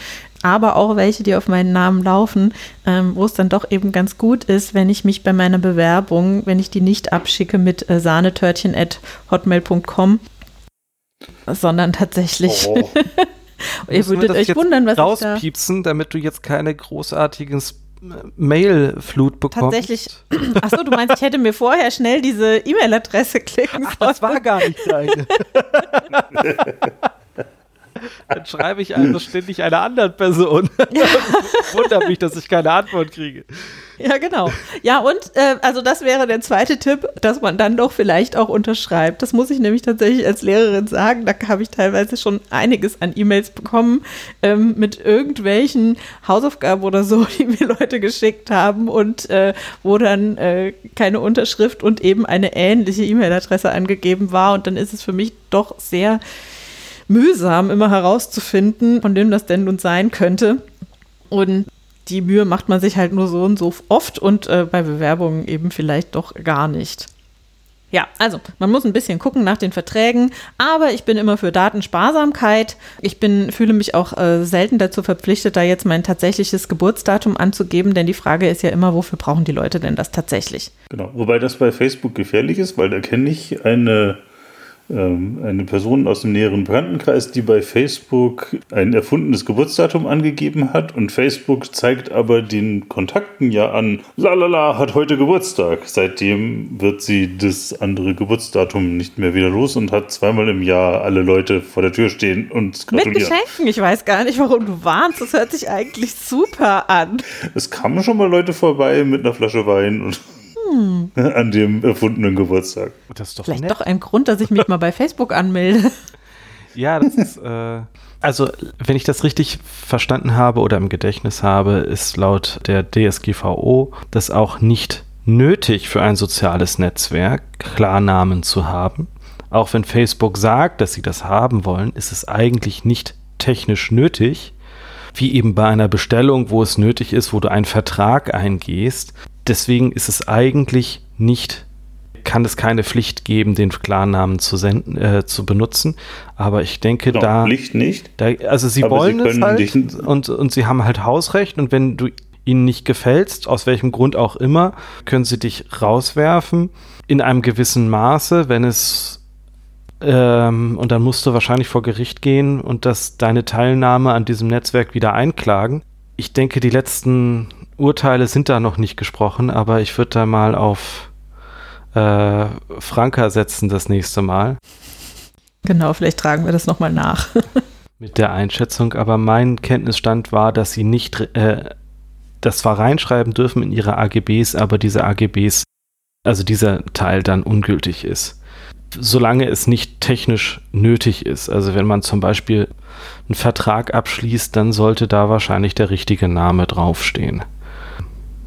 aber auch welche, die auf meinen Namen laufen, ähm, wo es dann doch eben ganz gut ist, wenn ich mich bei meiner Bewerbung, wenn ich die nicht abschicke mit äh, sahnetörtchen.hotmail.com, sondern tatsächlich. Oh. Ihr würdet euch wundern, was rauspiepsen, ich da damit du jetzt keine großartigen Mailflut bekommen. Tatsächlich. Achso, du meinst, ich hätte mir vorher schnell diese E-Mail-Adresse klicken sollen. Ach, das war gar nicht deine. Dann schreibe ich also ständig einer anderen Person. Wundert mich, dass ich keine Antwort kriege. Ja, genau. Ja, und äh, also das wäre der zweite Tipp, dass man dann doch vielleicht auch unterschreibt. Das muss ich nämlich tatsächlich als Lehrerin sagen. Da habe ich teilweise schon einiges an E-Mails bekommen ähm, mit irgendwelchen Hausaufgaben oder so, die mir Leute geschickt haben und äh, wo dann äh, keine Unterschrift und eben eine ähnliche E-Mail-Adresse angegeben war. Und dann ist es für mich doch sehr mühsam, immer herauszufinden, von wem das denn nun sein könnte. Und die Mühe macht man sich halt nur so und so oft und äh, bei Bewerbungen eben vielleicht doch gar nicht. Ja, also man muss ein bisschen gucken nach den Verträgen, aber ich bin immer für Datensparsamkeit. Ich bin, fühle mich auch äh, selten dazu verpflichtet, da jetzt mein tatsächliches Geburtsdatum anzugeben, denn die Frage ist ja immer, wofür brauchen die Leute denn das tatsächlich? Genau, wobei das bei Facebook gefährlich ist, weil da kenne ich eine eine Person aus dem näheren Bekanntenkreis, die bei Facebook ein erfundenes Geburtsdatum angegeben hat und Facebook zeigt aber den Kontakten ja an, lalala, hat heute Geburtstag. Seitdem wird sie das andere Geburtsdatum nicht mehr wieder los und hat zweimal im Jahr alle Leute vor der Tür stehen und gratulieren. Mit Geschenken, ich weiß gar nicht, warum du warnst, das hört sich eigentlich super an. Es kamen schon mal Leute vorbei mit einer Flasche Wein und hm. An dem erfundenen Geburtstag. Vielleicht nett. doch ein Grund, dass ich mich mal bei Facebook anmelde. Ja, das ist, äh, also wenn ich das richtig verstanden habe oder im Gedächtnis habe, ist laut der DSGVO das auch nicht nötig für ein soziales Netzwerk, Klarnamen zu haben. Auch wenn Facebook sagt, dass sie das haben wollen, ist es eigentlich nicht technisch nötig, wie eben bei einer Bestellung, wo es nötig ist, wo du einen Vertrag eingehst, deswegen ist es eigentlich nicht, kann es keine Pflicht geben, den Klarnamen zu senden, äh, zu benutzen. Aber ich denke, Doch, da. Pflicht nicht. Da, also sie wollen sie es halt und, und sie haben halt Hausrecht und wenn du ihnen nicht gefällst, aus welchem Grund auch immer, können sie dich rauswerfen in einem gewissen Maße, wenn es ähm, und dann musst du wahrscheinlich vor Gericht gehen und das deine Teilnahme an diesem Netzwerk wieder einklagen. Ich denke, die letzten Urteile sind da noch nicht gesprochen, aber ich würde da mal auf äh, Franka setzen das nächste Mal. Genau, vielleicht tragen wir das nochmal nach. Mit der Einschätzung, aber mein Kenntnisstand war, dass sie nicht äh, das zwar reinschreiben dürfen in ihre AGBs, aber diese AGBs, also dieser Teil dann ungültig ist. Solange es nicht technisch nötig ist. Also wenn man zum Beispiel einen Vertrag abschließt, dann sollte da wahrscheinlich der richtige Name draufstehen.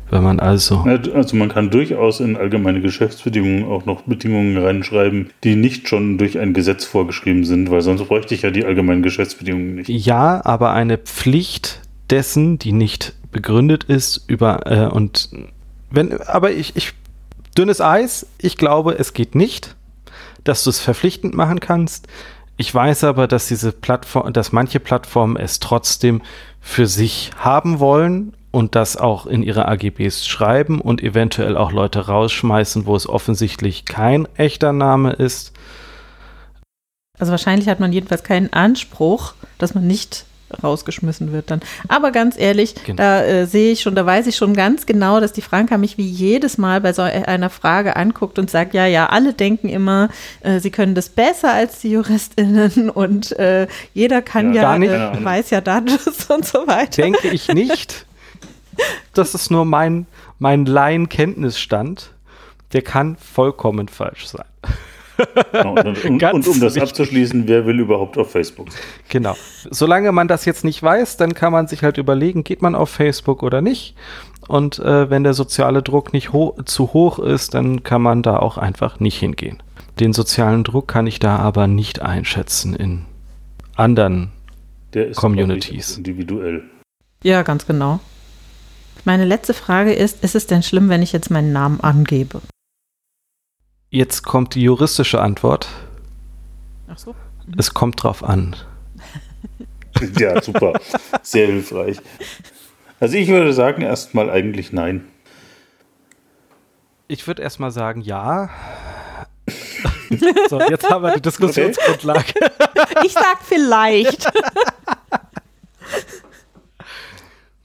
Wenn man also. Also man kann durchaus in allgemeine Geschäftsbedingungen auch noch Bedingungen reinschreiben, die nicht schon durch ein Gesetz vorgeschrieben sind, weil sonst bräuchte ich ja die allgemeinen Geschäftsbedingungen nicht. Ja, aber eine Pflicht dessen, die nicht begründet ist, über äh, und wenn, aber ich, ich, dünnes Eis, ich glaube, es geht nicht, dass du es verpflichtend machen kannst. Ich weiß aber, dass diese Plattform, dass manche Plattformen es trotzdem für sich haben wollen und das auch in ihre AGBs schreiben und eventuell auch Leute rausschmeißen, wo es offensichtlich kein echter Name ist. Also wahrscheinlich hat man jedenfalls keinen Anspruch, dass man nicht rausgeschmissen wird dann. Aber ganz ehrlich, genau. da äh, sehe ich schon, da weiß ich schon ganz genau, dass die Franka mich wie jedes Mal bei so einer Frage anguckt und sagt, ja, ja, alle denken immer, äh, sie können das besser als die JuristInnen und äh, jeder kann ja, ja äh, weiß ja Datenschutz und so weiter. Denke ich nicht. Das ist nur mein, mein Laienkenntnisstand. Der kann vollkommen falsch sein. Genau, und, und, und, um das abzuschließen, wer will überhaupt auf Facebook? Genau. Solange man das jetzt nicht weiß, dann kann man sich halt überlegen, geht man auf Facebook oder nicht. Und äh, wenn der soziale Druck nicht ho zu hoch ist, dann kann man da auch einfach nicht hingehen. Den sozialen Druck kann ich da aber nicht einschätzen in anderen der ist Communities. Individuell. Ja, ganz genau. Meine letzte Frage ist, ist es denn schlimm, wenn ich jetzt meinen Namen angebe? Jetzt kommt die juristische Antwort. Ach so. Mhm. Es kommt drauf an. ja, super. Sehr hilfreich. Also ich würde sagen, erstmal eigentlich nein. Ich würde erstmal sagen, ja. so, jetzt haben wir die Diskussionsgrundlage. ich sag vielleicht.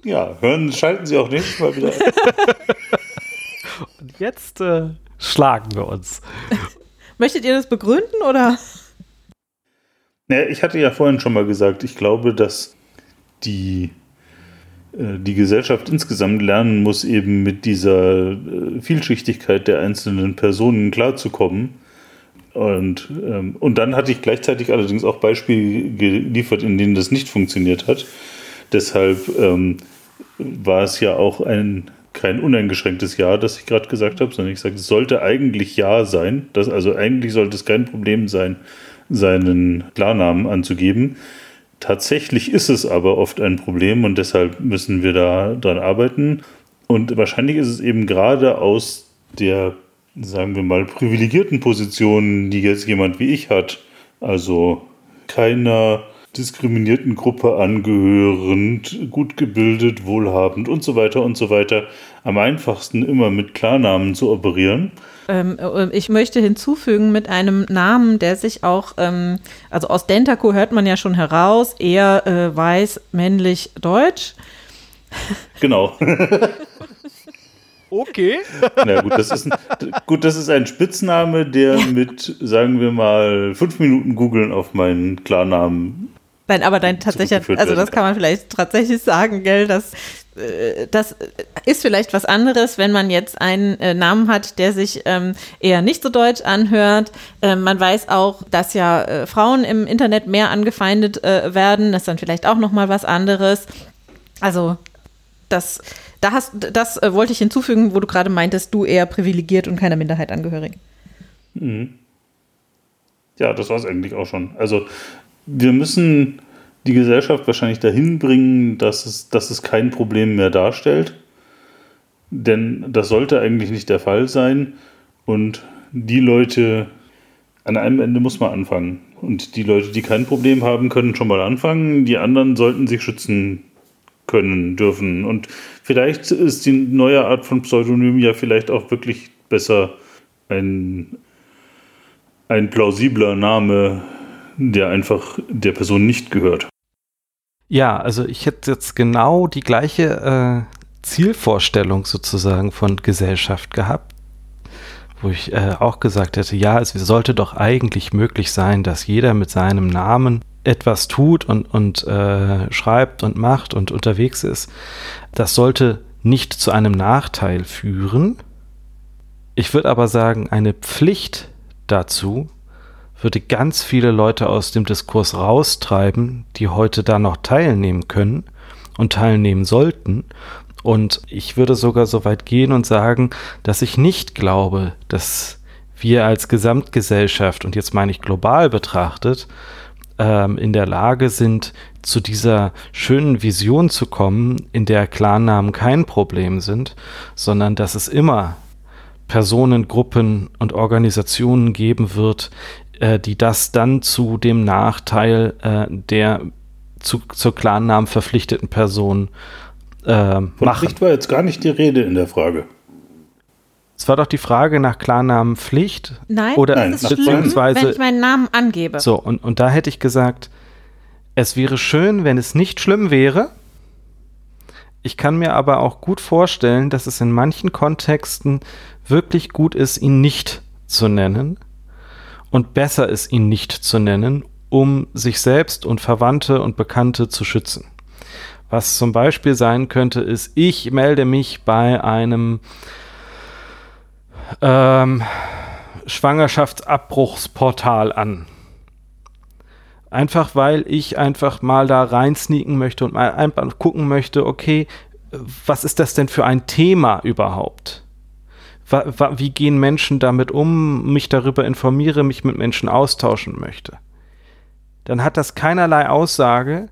Ja, hören, schalten Sie auch nicht mal wieder. Und jetzt äh, schlagen wir uns. Möchtet ihr das begründen oder? Ja, ich hatte ja vorhin schon mal gesagt, ich glaube, dass die, äh, die Gesellschaft insgesamt lernen muss, eben mit dieser äh, Vielschichtigkeit der einzelnen Personen klarzukommen. Und, ähm, und dann hatte ich gleichzeitig allerdings auch Beispiele geliefert, in denen das nicht funktioniert hat. Deshalb ähm, war es ja auch ein, kein uneingeschränktes Ja, das ich gerade gesagt habe, sondern ich sage, es sollte eigentlich Ja sein. Das, also eigentlich sollte es kein Problem sein, seinen Klarnamen anzugeben. Tatsächlich ist es aber oft ein Problem und deshalb müssen wir da dran arbeiten. Und wahrscheinlich ist es eben gerade aus der, sagen wir mal, privilegierten Position, die jetzt jemand wie ich hat, also keiner diskriminierten Gruppe angehörend, gut gebildet, wohlhabend und so weiter und so weiter, am einfachsten immer mit Klarnamen zu operieren. Ähm, äh, ich möchte hinzufügen mit einem Namen, der sich auch, ähm, also aus Dentaco hört man ja schon heraus, eher äh, weiß, männlich, deutsch. Genau. Okay. Na gut, das ist ein, gut, das ist ein Spitzname, der mit, sagen wir mal, fünf Minuten googeln auf meinen Klarnamen. Nein, aber dein tatsächlich, also das kann man vielleicht tatsächlich sagen, gell, dass äh, das ist vielleicht was anderes, wenn man jetzt einen äh, Namen hat, der sich ähm, eher nicht so deutsch anhört. Äh, man weiß auch, dass ja äh, Frauen im Internet mehr angefeindet werden. Das ist dann vielleicht auch noch mal was anderes. Also das, da hast, das wollte ich hinzufügen, wo du gerade meintest, du eher privilegiert und keiner Minderheit angehörig. Mhm. Ja, das war es eigentlich auch schon. Also wir müssen die Gesellschaft wahrscheinlich dahin bringen, dass es, dass es kein Problem mehr darstellt. Denn das sollte eigentlich nicht der Fall sein. Und die Leute, an einem Ende muss man anfangen. Und die Leute, die kein Problem haben, können schon mal anfangen. Die anderen sollten sich schützen können, dürfen. Und vielleicht ist die neue Art von Pseudonym ja vielleicht auch wirklich besser ein, ein plausibler Name, der einfach der Person nicht gehört. Ja, also ich hätte jetzt genau die gleiche äh, Zielvorstellung sozusagen von Gesellschaft gehabt, wo ich äh, auch gesagt hätte, ja, es sollte doch eigentlich möglich sein, dass jeder mit seinem Namen etwas tut und, und äh, schreibt und macht und unterwegs ist. Das sollte nicht zu einem Nachteil führen. Ich würde aber sagen, eine Pflicht dazu würde ganz viele Leute aus dem Diskurs raustreiben, die heute da noch teilnehmen können und teilnehmen sollten. Und ich würde sogar so weit gehen und sagen, dass ich nicht glaube, dass wir als Gesamtgesellschaft, und jetzt meine ich global betrachtet, ähm, in der Lage sind, zu dieser schönen Vision zu kommen, in der Klarnamen kein Problem sind, sondern dass es immer Personen, Gruppen und Organisationen geben wird, äh, die das dann zu dem Nachteil äh, der zu, zur Klarnamen verpflichteten Person äh, machen. Pflicht war jetzt gar nicht die Rede in der Frage. Es war doch die Frage nach Klarnamenpflicht. Nein, oder Nein, ist beziehungsweise, wenn ich meinen Namen angebe. So, und, und da hätte ich gesagt, es wäre schön, wenn es nicht schlimm wäre. Ich kann mir aber auch gut vorstellen, dass es in manchen Kontexten wirklich gut ist, ihn nicht zu nennen und besser ist, ihn nicht zu nennen, um sich selbst und Verwandte und Bekannte zu schützen. Was zum Beispiel sein könnte, ist, ich melde mich bei einem ähm, Schwangerschaftsabbruchsportal an. Einfach weil ich einfach mal da rein sneaken möchte und mal einfach gucken möchte, okay, was ist das denn für ein Thema überhaupt? Wie gehen Menschen damit um, mich darüber informiere, mich mit Menschen austauschen möchte, dann hat das keinerlei Aussage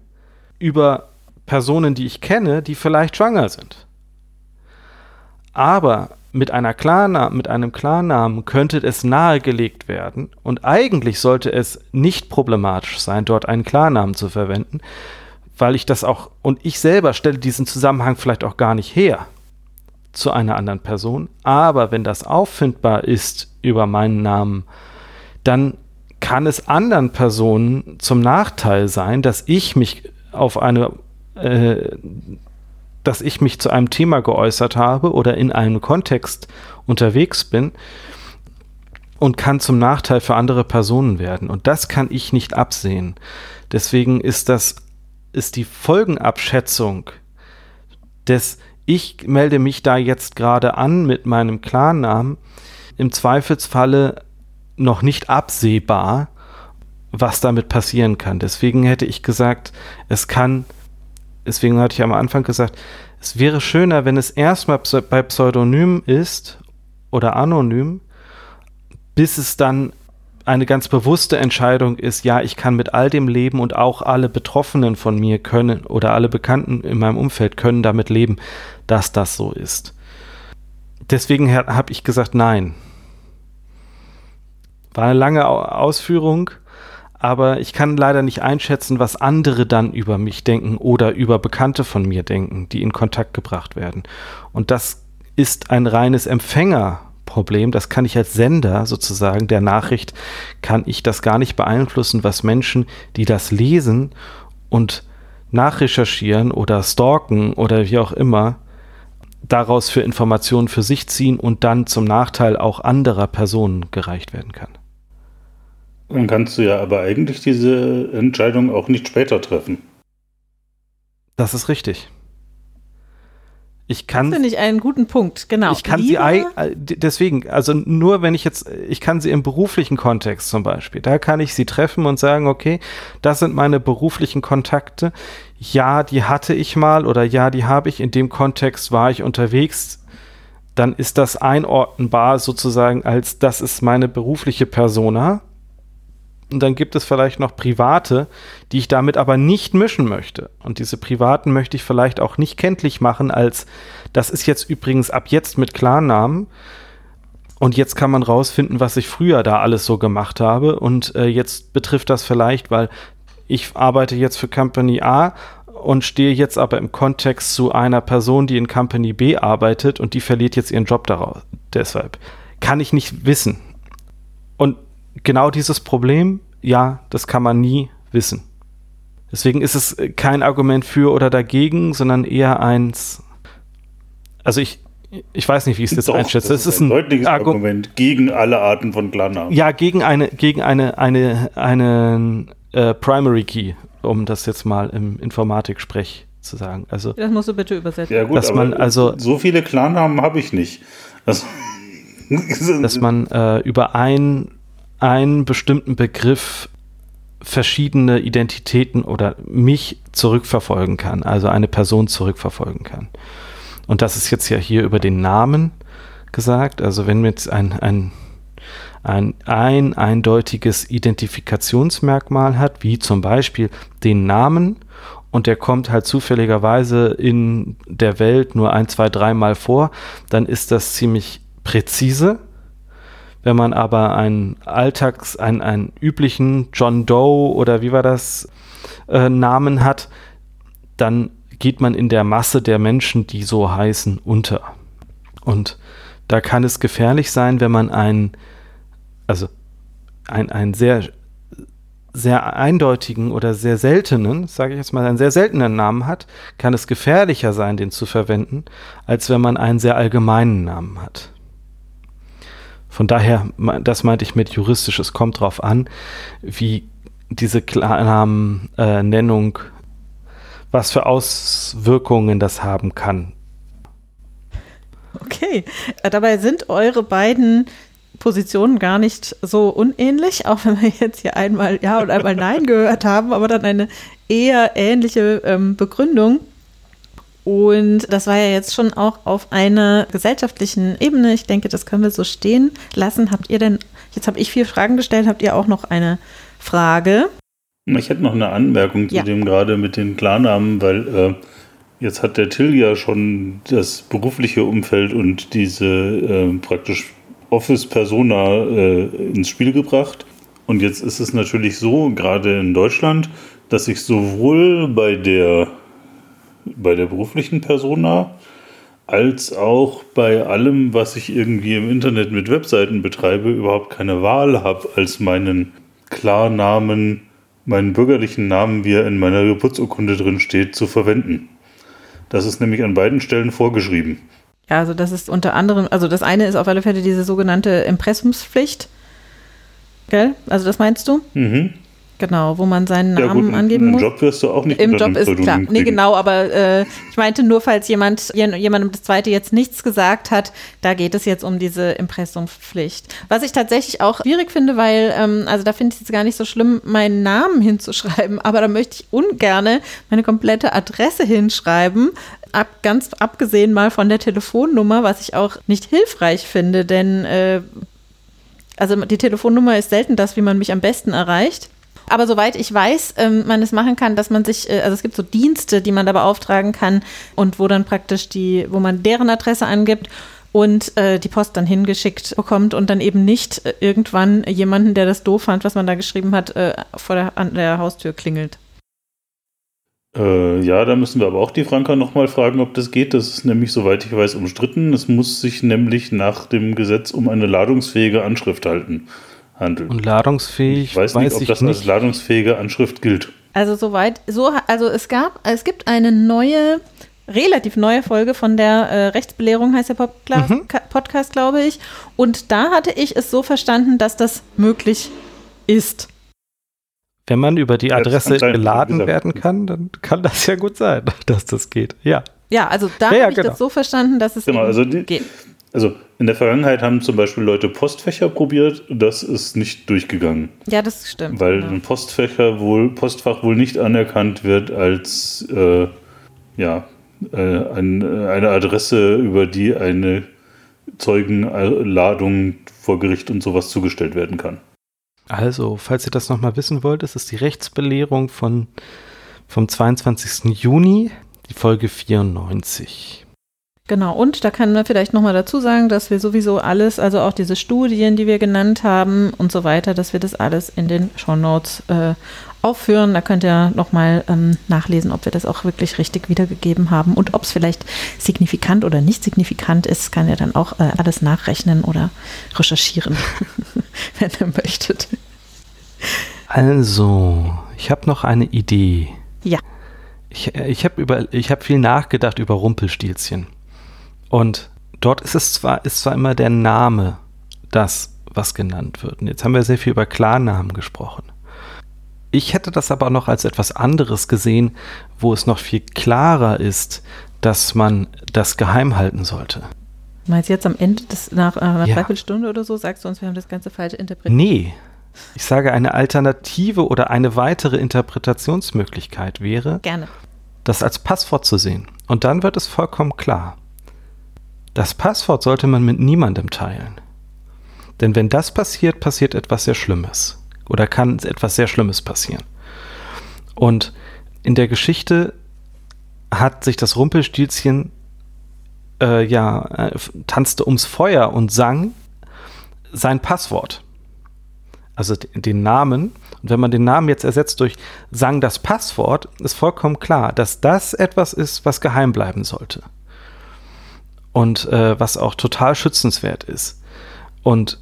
über Personen, die ich kenne, die vielleicht schwanger sind. Aber mit, einer Klarna mit einem Klarnamen könnte es nahegelegt werden und eigentlich sollte es nicht problematisch sein, dort einen Klarnamen zu verwenden, weil ich das auch, und ich selber stelle diesen Zusammenhang vielleicht auch gar nicht her zu einer anderen Person. Aber wenn das auffindbar ist über meinen Namen, dann kann es anderen Personen zum Nachteil sein, dass ich mich auf eine, äh, dass ich mich zu einem Thema geäußert habe oder in einem Kontext unterwegs bin und kann zum Nachteil für andere Personen werden. Und das kann ich nicht absehen. Deswegen ist das, ist die Folgenabschätzung des ich melde mich da jetzt gerade an mit meinem Klarnamen, im Zweifelsfalle noch nicht absehbar, was damit passieren kann. Deswegen hätte ich gesagt, es kann, deswegen hatte ich am Anfang gesagt, es wäre schöner, wenn es erstmal bei Pseudonym ist oder anonym, bis es dann eine ganz bewusste Entscheidung ist, ja, ich kann mit all dem leben und auch alle Betroffenen von mir können oder alle Bekannten in meinem Umfeld können damit leben, dass das so ist. Deswegen habe ich gesagt, nein. War eine lange Ausführung, aber ich kann leider nicht einschätzen, was andere dann über mich denken oder über Bekannte von mir denken, die in Kontakt gebracht werden. Und das ist ein reines Empfängerproblem. Das kann ich als Sender sozusagen der Nachricht, kann ich das gar nicht beeinflussen, was Menschen, die das lesen und nachrecherchieren oder stalken oder wie auch immer, daraus für Informationen für sich ziehen und dann zum Nachteil auch anderer Personen gereicht werden kann. Dann kannst du ja aber eigentlich diese Entscheidung auch nicht später treffen. Das ist richtig. Ich kann. Das finde ich einen guten Punkt, genau. Ich kann Lieber sie, deswegen, also nur wenn ich jetzt, ich kann sie im beruflichen Kontext zum Beispiel, da kann ich sie treffen und sagen, okay, das sind meine beruflichen Kontakte. Ja, die hatte ich mal oder ja, die habe ich. In dem Kontext war ich unterwegs. Dann ist das einordnbar sozusagen als, das ist meine berufliche Persona. Und dann gibt es vielleicht noch private, die ich damit aber nicht mischen möchte. Und diese privaten möchte ich vielleicht auch nicht kenntlich machen als, das ist jetzt übrigens ab jetzt mit Klarnamen. Und jetzt kann man rausfinden, was ich früher da alles so gemacht habe. Und äh, jetzt betrifft das vielleicht, weil ich arbeite jetzt für Company A und stehe jetzt aber im Kontext zu einer Person, die in Company B arbeitet und die verliert jetzt ihren Job daraus. Deshalb kann ich nicht wissen. Und genau dieses Problem, ja, das kann man nie wissen. Deswegen ist es kein Argument für oder dagegen, sondern eher eins. Also ich, ich weiß nicht, wie ich es jetzt einschätze. Das ist ein, ein deutliches Argu Argument gegen alle Arten von Klarnamen. Ja, gegen eine, gegen eine, eine, einen äh, Primary Key, um das jetzt mal im Informatik-Sprech zu sagen. Also, das musst du bitte übersetzen. Ja, gut, dass man also so viele Klarnamen habe ich nicht. Also, dass man äh, über ein einen bestimmten Begriff verschiedene Identitäten oder mich zurückverfolgen kann, also eine Person zurückverfolgen kann. Und das ist jetzt ja hier über den Namen gesagt. Also wenn man jetzt ein, ein, ein, ein eindeutiges Identifikationsmerkmal hat, wie zum Beispiel den Namen, und der kommt halt zufälligerweise in der Welt nur ein, zwei, dreimal vor, dann ist das ziemlich präzise wenn man aber einen Alltags-, einen, einen üblichen John Doe oder wie war das, äh, Namen hat, dann geht man in der Masse der Menschen, die so heißen, unter. Und da kann es gefährlich sein, wenn man einen, also einen, einen sehr, sehr eindeutigen oder sehr seltenen, sage ich jetzt mal, einen sehr seltenen Namen hat, kann es gefährlicher sein, den zu verwenden, als wenn man einen sehr allgemeinen Namen hat. Von daher, das meinte ich mit juristisch, es kommt darauf an, wie diese Klarnamen-Nennung, äh, was für Auswirkungen das haben kann. Okay, äh, dabei sind eure beiden Positionen gar nicht so unähnlich, auch wenn wir jetzt hier einmal Ja und einmal Nein gehört haben, aber dann eine eher ähnliche ähm, Begründung. Und das war ja jetzt schon auch auf einer gesellschaftlichen Ebene. Ich denke, das können wir so stehen lassen. Habt ihr denn, jetzt habe ich vier Fragen gestellt, habt ihr auch noch eine Frage? Ich hätte noch eine Anmerkung zu ja. dem gerade mit den Klarnamen, weil äh, jetzt hat der Till ja schon das berufliche Umfeld und diese äh, praktisch Office-Persona äh, ins Spiel gebracht. Und jetzt ist es natürlich so, gerade in Deutschland, dass ich sowohl bei der bei der beruflichen Persona als auch bei allem, was ich irgendwie im Internet mit Webseiten betreibe, überhaupt keine Wahl habe, als meinen Klarnamen, meinen bürgerlichen Namen, wie er in meiner Geburtsurkunde drin steht, zu verwenden. Das ist nämlich an beiden Stellen vorgeschrieben. Ja, also das ist unter anderem, also das eine ist auf alle Fälle diese sogenannte Impressumspflicht. Gell? Also das meinst du? Mhm. Genau, wo man seinen Namen ja, gut, angeben im muss. Im Job wirst du auch nicht Im Job ist klar. Nee, genau, aber äh, ich meinte nur, falls jemand jemandem das zweite jetzt nichts gesagt hat, da geht es jetzt um diese Impressumspflicht. Was ich tatsächlich auch schwierig finde, weil, ähm, also da finde ich es gar nicht so schlimm, meinen Namen hinzuschreiben, aber da möchte ich ungerne meine komplette Adresse hinschreiben. Ab, ganz abgesehen mal von der Telefonnummer, was ich auch nicht hilfreich finde, denn äh, also die Telefonnummer ist selten das, wie man mich am besten erreicht. Aber soweit ich weiß, ähm, man es machen kann, dass man sich, äh, also es gibt so Dienste, die man da beauftragen kann und wo dann praktisch die, wo man deren Adresse angibt und äh, die Post dann hingeschickt bekommt und dann eben nicht äh, irgendwann jemanden, der das doof fand, was man da geschrieben hat, äh, vor der, an der Haustür klingelt. Äh, ja, da müssen wir aber auch die Franka nochmal fragen, ob das geht. Das ist nämlich, soweit ich weiß, umstritten. Es muss sich nämlich nach dem Gesetz um eine ladungsfähige Anschrift halten, handeln. Und ladungsfähig ich weiß nicht, ob das nicht. als ladungsfähige Anschrift gilt. Also soweit, so, also es gab, es gibt eine neue, relativ neue Folge von der äh, Rechtsbelehrung, heißt der Podcast, mhm. Podcast, glaube ich. Und da hatte ich es so verstanden, dass das möglich ist. Wenn man über die Adresse geladen werden kann, dann kann das ja gut sein, dass das geht. Ja. Ja, also da ja, habe ich genau. das so verstanden, dass es genau, also die, geht. Also in der Vergangenheit haben zum Beispiel Leute Postfächer probiert, das ist nicht durchgegangen. Ja, das stimmt. Weil genau. ein Postfächer wohl, Postfach wohl nicht anerkannt wird als äh, ja, äh, ein, eine Adresse, über die eine Zeugenladung vor Gericht und sowas zugestellt werden kann. Also, falls ihr das nochmal wissen wollt, ist es die Rechtsbelehrung von, vom 22. Juni, die Folge 94. Genau, und da kann man vielleicht nochmal dazu sagen, dass wir sowieso alles, also auch diese Studien, die wir genannt haben und so weiter, dass wir das alles in den Shownotes äh, aufführen. Da könnt ihr nochmal ähm, nachlesen, ob wir das auch wirklich richtig wiedergegeben haben und ob es vielleicht signifikant oder nicht signifikant ist, kann ihr dann auch äh, alles nachrechnen oder recherchieren, wenn ihr möchtet. Also, ich habe noch eine Idee. Ja. Ich, äh, ich habe hab viel nachgedacht über Rumpelstilzchen. Und dort ist es zwar, ist zwar immer der Name das, was genannt wird. Und jetzt haben wir sehr viel über Klarnamen gesprochen. Ich hätte das aber noch als etwas anderes gesehen, wo es noch viel klarer ist, dass man das geheim halten sollte. Meinst du jetzt am Ende, des, nach einer ja. Dreiviertelstunde oder so, sagst du uns, wir haben das Ganze falsch interpretiert? Nee. Ich sage, eine Alternative oder eine weitere Interpretationsmöglichkeit wäre, Gerne. das als Passwort zu sehen. Und dann wird es vollkommen klar. Das Passwort sollte man mit niemandem teilen. Denn wenn das passiert, passiert etwas sehr Schlimmes. Oder kann etwas sehr Schlimmes passieren. Und in der Geschichte hat sich das Rumpelstilzchen äh, ja, äh, tanzte ums Feuer und sang sein Passwort. Also den Namen. Und wenn man den Namen jetzt ersetzt durch sang das Passwort, ist vollkommen klar, dass das etwas ist, was geheim bleiben sollte und äh, was auch total schützenswert ist. Und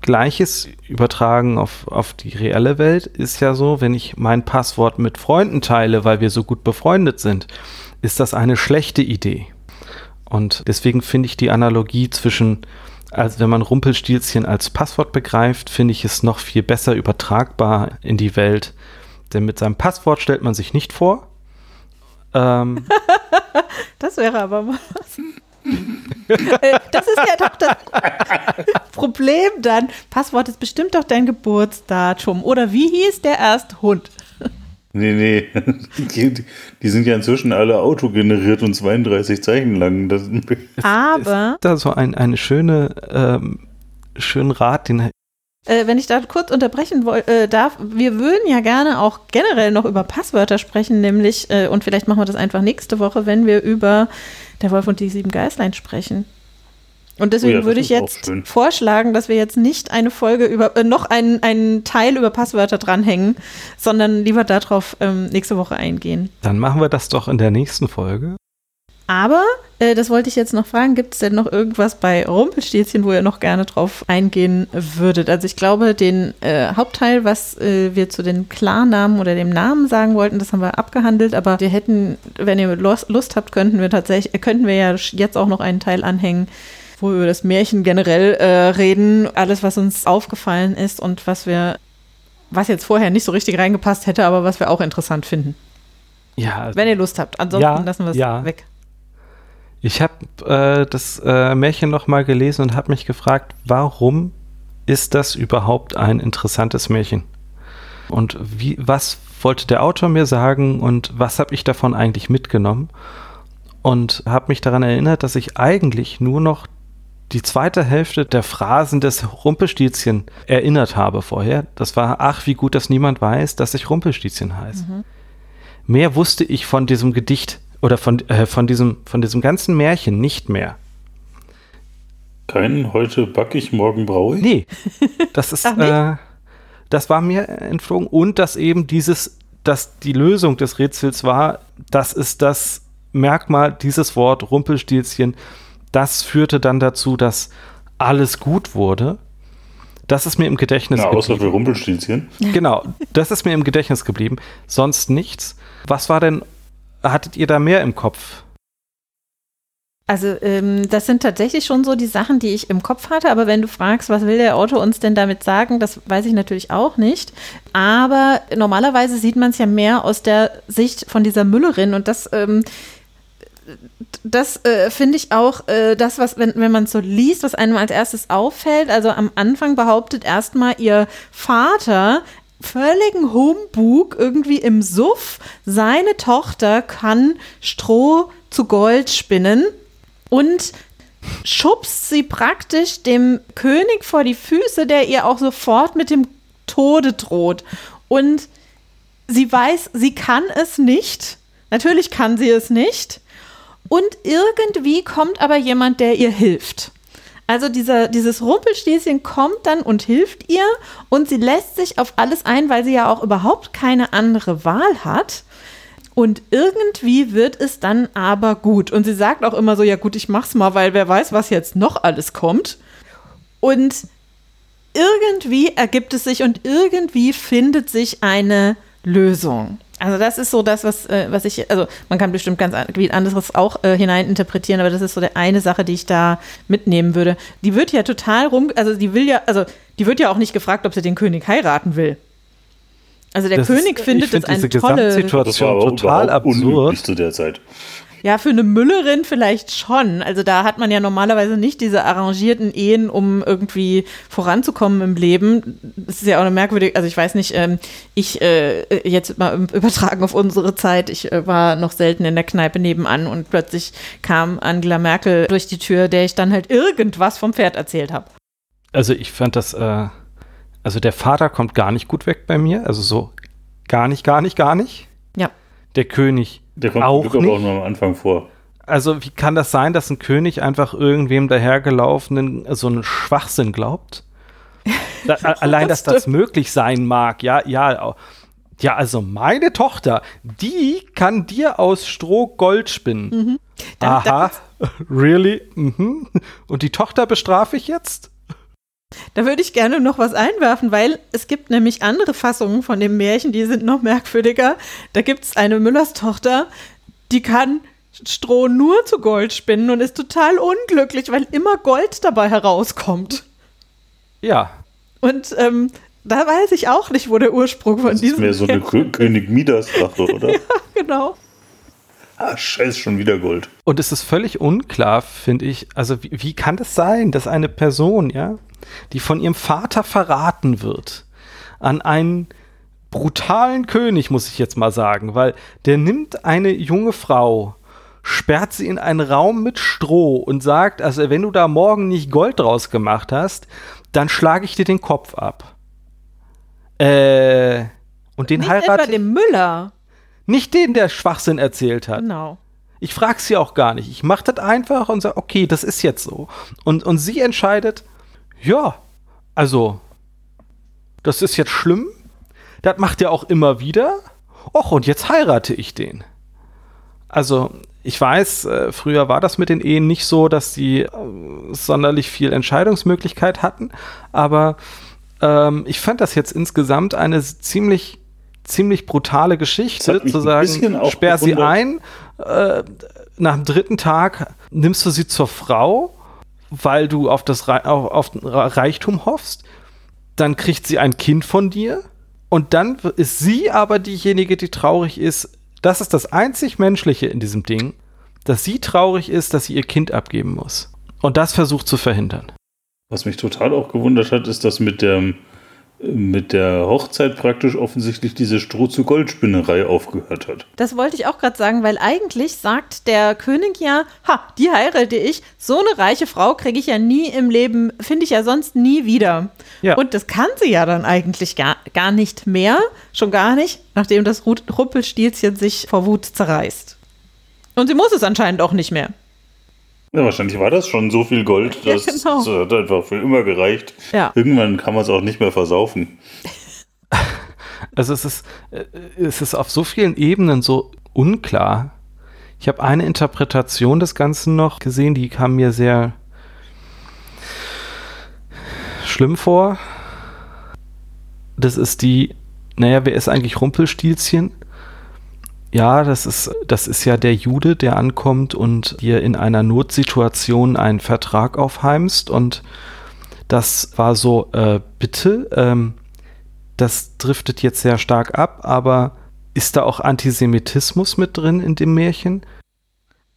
Gleiches übertragen auf, auf die reelle Welt ist ja so, wenn ich mein Passwort mit Freunden teile, weil wir so gut befreundet sind, ist das eine schlechte Idee. Und deswegen finde ich die Analogie zwischen, also wenn man Rumpelstilzchen als Passwort begreift, finde ich es noch viel besser übertragbar in die Welt. Denn mit seinem Passwort stellt man sich nicht vor. Ähm, das wäre aber mal was. Äh, das ist ja doch das Problem dann. Passwort ist bestimmt doch dein Geburtsdatum. Oder wie hieß der erste Hund? Nee, nee. Die, die, sind ja inzwischen alle autogeneriert und 32 Zeichen lang. Das Aber. Ist da so ein, eine schöne, ähm, schönen Rat, den äh, wenn ich da kurz unterbrechen äh, darf, wir würden ja gerne auch generell noch über Passwörter sprechen, nämlich, äh, und vielleicht machen wir das einfach nächste Woche, wenn wir über der Wolf und die sieben Geißlein sprechen. Und deswegen oh ja, würde ich jetzt vorschlagen, dass wir jetzt nicht eine Folge über, äh, noch einen, einen Teil über Passwörter dranhängen, sondern lieber darauf ähm, nächste Woche eingehen. Dann machen wir das doch in der nächsten Folge. Aber, äh, das wollte ich jetzt noch fragen, gibt es denn noch irgendwas bei Rumpelstilzchen, wo ihr noch gerne drauf eingehen würdet? Also ich glaube, den äh, Hauptteil, was äh, wir zu den Klarnamen oder dem Namen sagen wollten, das haben wir abgehandelt, aber wir hätten, wenn ihr Lust habt, könnten wir tatsächlich, könnten wir ja jetzt auch noch einen Teil anhängen, wo wir über das Märchen generell äh, reden, alles, was uns aufgefallen ist und was wir, was jetzt vorher nicht so richtig reingepasst hätte, aber was wir auch interessant finden. Ja. Wenn ihr Lust habt. Ansonsten ja, lassen wir es ja. weg. Ich habe äh, das äh, Märchen nochmal gelesen und habe mich gefragt, warum ist das überhaupt ein interessantes Märchen? Und wie, was wollte der Autor mir sagen und was habe ich davon eigentlich mitgenommen? Und habe mich daran erinnert, dass ich eigentlich nur noch die zweite Hälfte der Phrasen des Rumpelstilzchen erinnert habe vorher. Das war, ach, wie gut, dass niemand weiß, dass ich Rumpelstilzchen heiße. Mhm. Mehr wusste ich von diesem Gedicht oder von, äh, von, diesem, von diesem ganzen Märchen nicht mehr. Keinen heute back ich, morgen brauche ich? Nee, das ist, äh, das war mir entflogen und dass eben dieses, dass die Lösung des Rätsels war, das ist das Merkmal, dieses Wort Rumpelstilzchen, das führte dann dazu, dass alles gut wurde. Das ist mir im Gedächtnis Na, geblieben. außer für Rumpelstilzchen. Genau, das ist mir im Gedächtnis geblieben. Sonst nichts. Was war denn, hattet ihr da mehr im Kopf? Also ähm, das sind tatsächlich schon so die Sachen, die ich im Kopf hatte. Aber wenn du fragst, was will der Autor uns denn damit sagen, das weiß ich natürlich auch nicht. Aber normalerweise sieht man es ja mehr aus der Sicht von dieser Müllerin. Und das, ähm, das äh, finde ich auch äh, das, was, wenn, wenn man es so liest, was einem als erstes auffällt. Also am Anfang behauptet erstmal ihr Vater, völligen Humbug irgendwie im Suff, seine Tochter kann Stroh zu Gold spinnen und schubst sie praktisch dem König vor die Füße, der ihr auch sofort mit dem Tode droht. Und sie weiß, sie kann es nicht. Natürlich kann sie es nicht. Und irgendwie kommt aber jemand, der ihr hilft. Also dieser, dieses Rumpelstilzchen kommt dann und hilft ihr und sie lässt sich auf alles ein, weil sie ja auch überhaupt keine andere Wahl hat. Und irgendwie wird es dann aber gut. Und sie sagt auch immer so, ja gut, ich mach's mal, weil wer weiß, was jetzt noch alles kommt. Und irgendwie ergibt es sich und irgendwie findet sich eine Lösung. Also das ist so das, was, äh, was ich, also man kann bestimmt ganz viel anderes auch äh, hineininterpretieren, aber das ist so der eine Sache, die ich da mitnehmen würde. Die wird ja total rum, also die will ja, also die wird ja auch nicht gefragt, ob sie den König heiraten will. Also der Das König ist- findet ich find es eine diese tolle. Das aber total absurd. zu der Zeit. Ja, für eine Müllerin vielleicht schon. Also da hat man ja normalerweise nicht diese arrangierten Ehen, um irgendwie voranzukommen im Leben. Das ist ja auch eine merkwürdige, also ich weiß nicht, ähm, ich äh, jetzt mal übertragen auf unsere Zeit, ich äh, war noch selten in der Kneipe nebenan und plötzlich kam Angela Merkel durch die Tür, der ich dann halt irgendwas vom Pferd erzählt habe. Also ich fand das, äh, also der Vater kommt gar nicht gut weg bei mir, also so gar nicht, gar nicht, gar nicht. Ja. Der König Der kommt auch aber auch nicht. nur am Anfang vor. Also wie kann das sein, dass ein König einfach irgendwem dahergelaufenen so einen Schwachsinn glaubt? Da, allein, dass das möglich sein mag, ja, ja. Ja, also meine Tochter, die kann dir aus Stroh Gold spinnen. Da- da Aha, really? Mhm. Und die Tochter bestrafe ich jetzt? Da würde ich gerne noch was einwerfen, weil es gibt nämlich andere Fassungen von dem Märchen, die sind noch merkwürdiger. Da gibt es eine Müllerstochter, die kann Stroh nur zu Gold spinnen und ist total unglücklich, weil immer Gold dabei herauskommt. Ja. Und ähm, da weiß ich auch nicht, wo der Ursprung von Das ist diesem mehr so eine Kö König Midas-Sache, oder? genau. Ah, scheiße, schon wieder Gold. Und es ist völlig unklar, finde ich, also wie, wie kann das sein, dass eine Person, ja, die von ihrem Vater verraten wird, an einen brutalen König, muss ich jetzt mal sagen, weil der nimmt eine junge Frau, sperrt sie in einen Raum mit Stroh und sagt, also wenn du da morgen nicht Gold draus gemacht hast, dann schlage ich dir den Kopf ab. Äh, und den Nicht etwa heirate ich- dem Müller. nicht den, der Schwachsinn erzählt hat. Genau. Ich frage sie auch gar nicht. Ich mache das einfach und sage, okay, das ist jetzt so. Und, und sie entscheidet, ja, also, das ist jetzt schlimm. Das macht er auch immer wieder. Och, und jetzt heirate ich den. Also, ich weiß, äh, früher war das mit den Ehen nicht so, dass die äh, sonderlich viel Entscheidungsmöglichkeit hatten. Aber ähm, ich fand das jetzt insgesamt eine ziemlich, ziemlich brutale Geschichte, zu sagen, sperr sie ein, äh, nach dem dritten Tag nimmst du sie zur Frau, weil du auf das auf, auf Reichtum hoffst. Dann kriegt sie ein Kind von dir und dann ist sie aber diejenige, die traurig ist. Das ist das einzig Menschliche in diesem Ding, dass sie traurig ist, dass sie ihr Kind abgeben muss. Und das versucht zu verhindern. Was mich total auch gewundert hat, ist, dass mit der, mit der Hochzeit praktisch offensichtlich diese Stroh-zu-Gold-Spinnerei aufgehört hat. Das wollte ich auch gerade sagen, weil eigentlich sagt der König ja, ha, die heirate ich. So eine reiche Frau kriege ich ja nie im Leben, finde ich ja sonst nie wieder. Ja. Und das kann sie ja dann eigentlich gar, gar nicht mehr, schon gar nicht, nachdem das Ru- Rumpelstilzchen sich vor Wut zerreißt. Und sie muss es anscheinend auch nicht mehr. Ja, wahrscheinlich war das schon so viel Gold, dass ja, genau. das hat einfach für immer gereicht. Ja. Irgendwann kann man es auch nicht mehr versaufen. Also es ist, äh, es ist auf so vielen Ebenen so unklar. Ich habe eine Interpretation des Ganzen noch gesehen, die kam mir sehr schlimm vor. Das ist die, naja, wer ist eigentlich Rumpelstilzchen? Ja, das ist, das ist ja der Jude, der ankommt und dir in einer Notsituation einen Vertrag aufheimst. Und das war so, äh, bitte, ähm, das driftet jetzt sehr stark ab, aber ist da auch Antisemitismus mit drin in dem Märchen?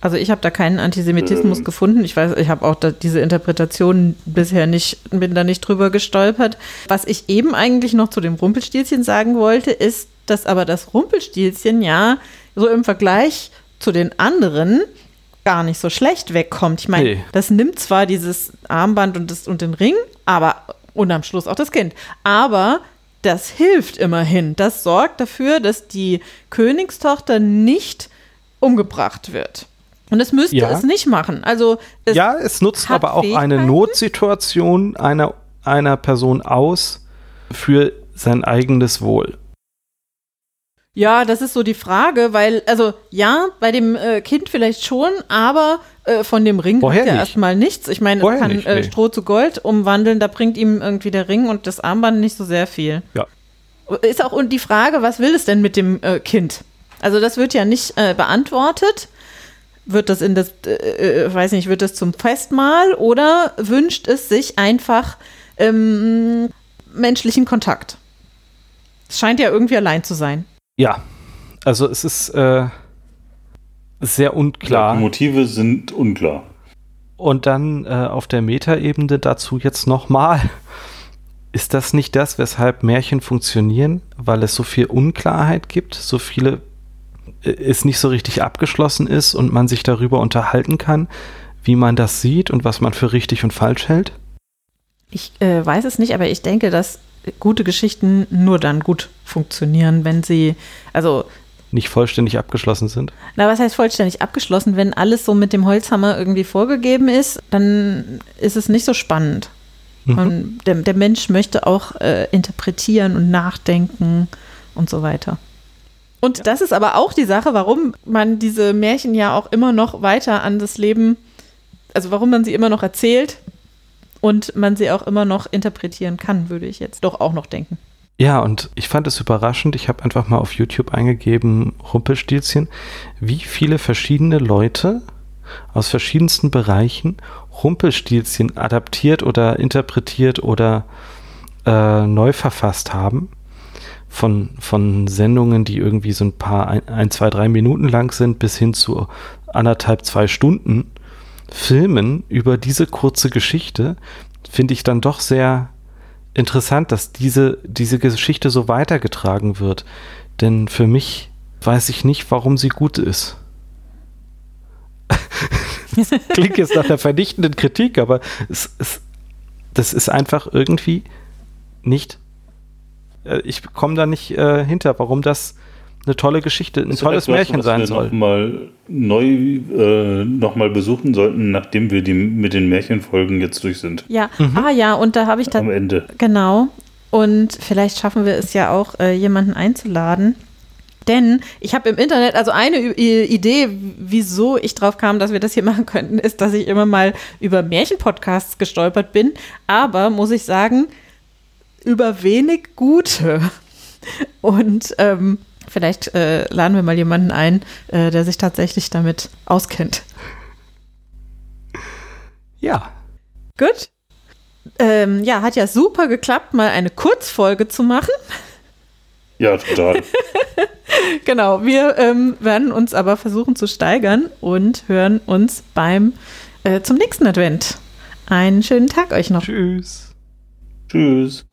Also ich habe da keinen Antisemitismus ähm. gefunden. Ich weiß, ich habe auch diese Interpretation bisher nicht, bin da nicht drüber gestolpert. Was ich eben eigentlich noch zu dem Rumpelstilzchen sagen wollte, ist, dass aber das Rumpelstilzchen ja so im Vergleich zu den anderen gar nicht so schlecht wegkommt. Ich meine, nee. das nimmt zwar dieses Armband und, das, und den Ring, aber und am Schluss auch das Kind. Aber das hilft immerhin. Das sorgt dafür, dass die Königstochter nicht umgebracht wird. Und es müsste ja. es nicht machen. Also es ja, es nutzt aber auch eine Notsituation einer, einer Person aus für sein eigenes Wohl. Ja, das ist so die Frage, weil, also ja, bei dem äh, Kind vielleicht schon, aber äh, von dem Ring Vorher ja erstmal nichts. Ich meine, es kann nicht, äh, nee. Stroh zu Gold umwandeln, da bringt ihm irgendwie der Ring und das Armband nicht so sehr viel. Ja. Ist auch die Frage, was will es denn mit dem äh, Kind? Also das wird ja nicht äh, beantwortet wird das in das, äh, äh, weiß nicht, wird das zum Festmahl oder wünscht es sich einfach ähm, menschlichen Kontakt? Es scheint ja irgendwie allein zu sein. Ja, also es ist äh, sehr unklar. Die Motive sind unklar. Und dann äh, auf der Metaebene dazu jetzt nochmal. Ist das nicht das, weshalb Märchen funktionieren? Weil es so viel Unklarheit gibt, so viele es nicht so richtig abgeschlossen ist und man sich darüber unterhalten kann, wie man das sieht und was man für richtig und falsch hält? Ich äh, weiß es nicht, aber ich denke, dass gute Geschichten nur dann gut funktionieren, wenn sie, also nicht vollständig abgeschlossen sind? Na, was heißt vollständig abgeschlossen? Wenn alles so mit dem Holzhammer irgendwie vorgegeben ist, dann ist es nicht so spannend. Mhm. Der, der, Mensch möchte auch äh, interpretieren und nachdenken und so weiter. Und das ist aber auch die Sache, warum man diese Märchen ja auch immer noch weiter an das Leben, also warum man sie immer noch erzählt und man sie auch immer noch interpretieren kann, würde ich jetzt doch auch noch denken. Ja, und ich fand es überraschend. Ich habe einfach mal auf YouTube eingegeben, Rumpelstilzchen, wie viele verschiedene Leute aus verschiedensten Bereichen Rumpelstilzchen adaptiert oder interpretiert oder äh, neu verfasst haben von, von Sendungen, die irgendwie so ein paar, ein, ein, zwei, drei Minuten lang sind, bis hin zu anderthalb, zwei Stunden Filmen über diese kurze Geschichte, finde ich dann doch sehr interessant, dass diese, diese Geschichte so weitergetragen wird. Denn für mich weiß ich nicht, warum sie gut ist. Klingt jetzt nach einer vernichtenden Kritik, aber es, es, das ist einfach irgendwie nicht äh, ich komme da nicht äh, hinter, warum das eine tolle Geschichte, ein tolles etwas, Märchen sein soll. Nochmal neu äh, nochmal besuchen sollten, nachdem wir die mit den Märchenfolgen jetzt durch sind. Ja, mhm. ah ja, und da habe ich dann. Am Ende. Genau. Und vielleicht schaffen wir es ja auch, äh, jemanden einzuladen. Denn ich habe im Internet, also eine Idee, wieso ich drauf kam, dass wir das hier machen könnten, ist, dass ich immer mal über Märchenpodcasts gestolpert bin. Aber muss ich sagen, über wenig gute. Und ähm, vielleicht äh, laden wir mal jemanden ein, äh, der sich tatsächlich damit auskennt. Ja. Gut. Ähm, ja, hat ja super geklappt, mal eine Kurzfolge zu machen. Ja, total. genau, wir ähm, werden uns aber versuchen zu steigern und hören uns beim äh, zum nächsten Advent. Einen schönen Tag euch noch. Tschüss. Tschüss.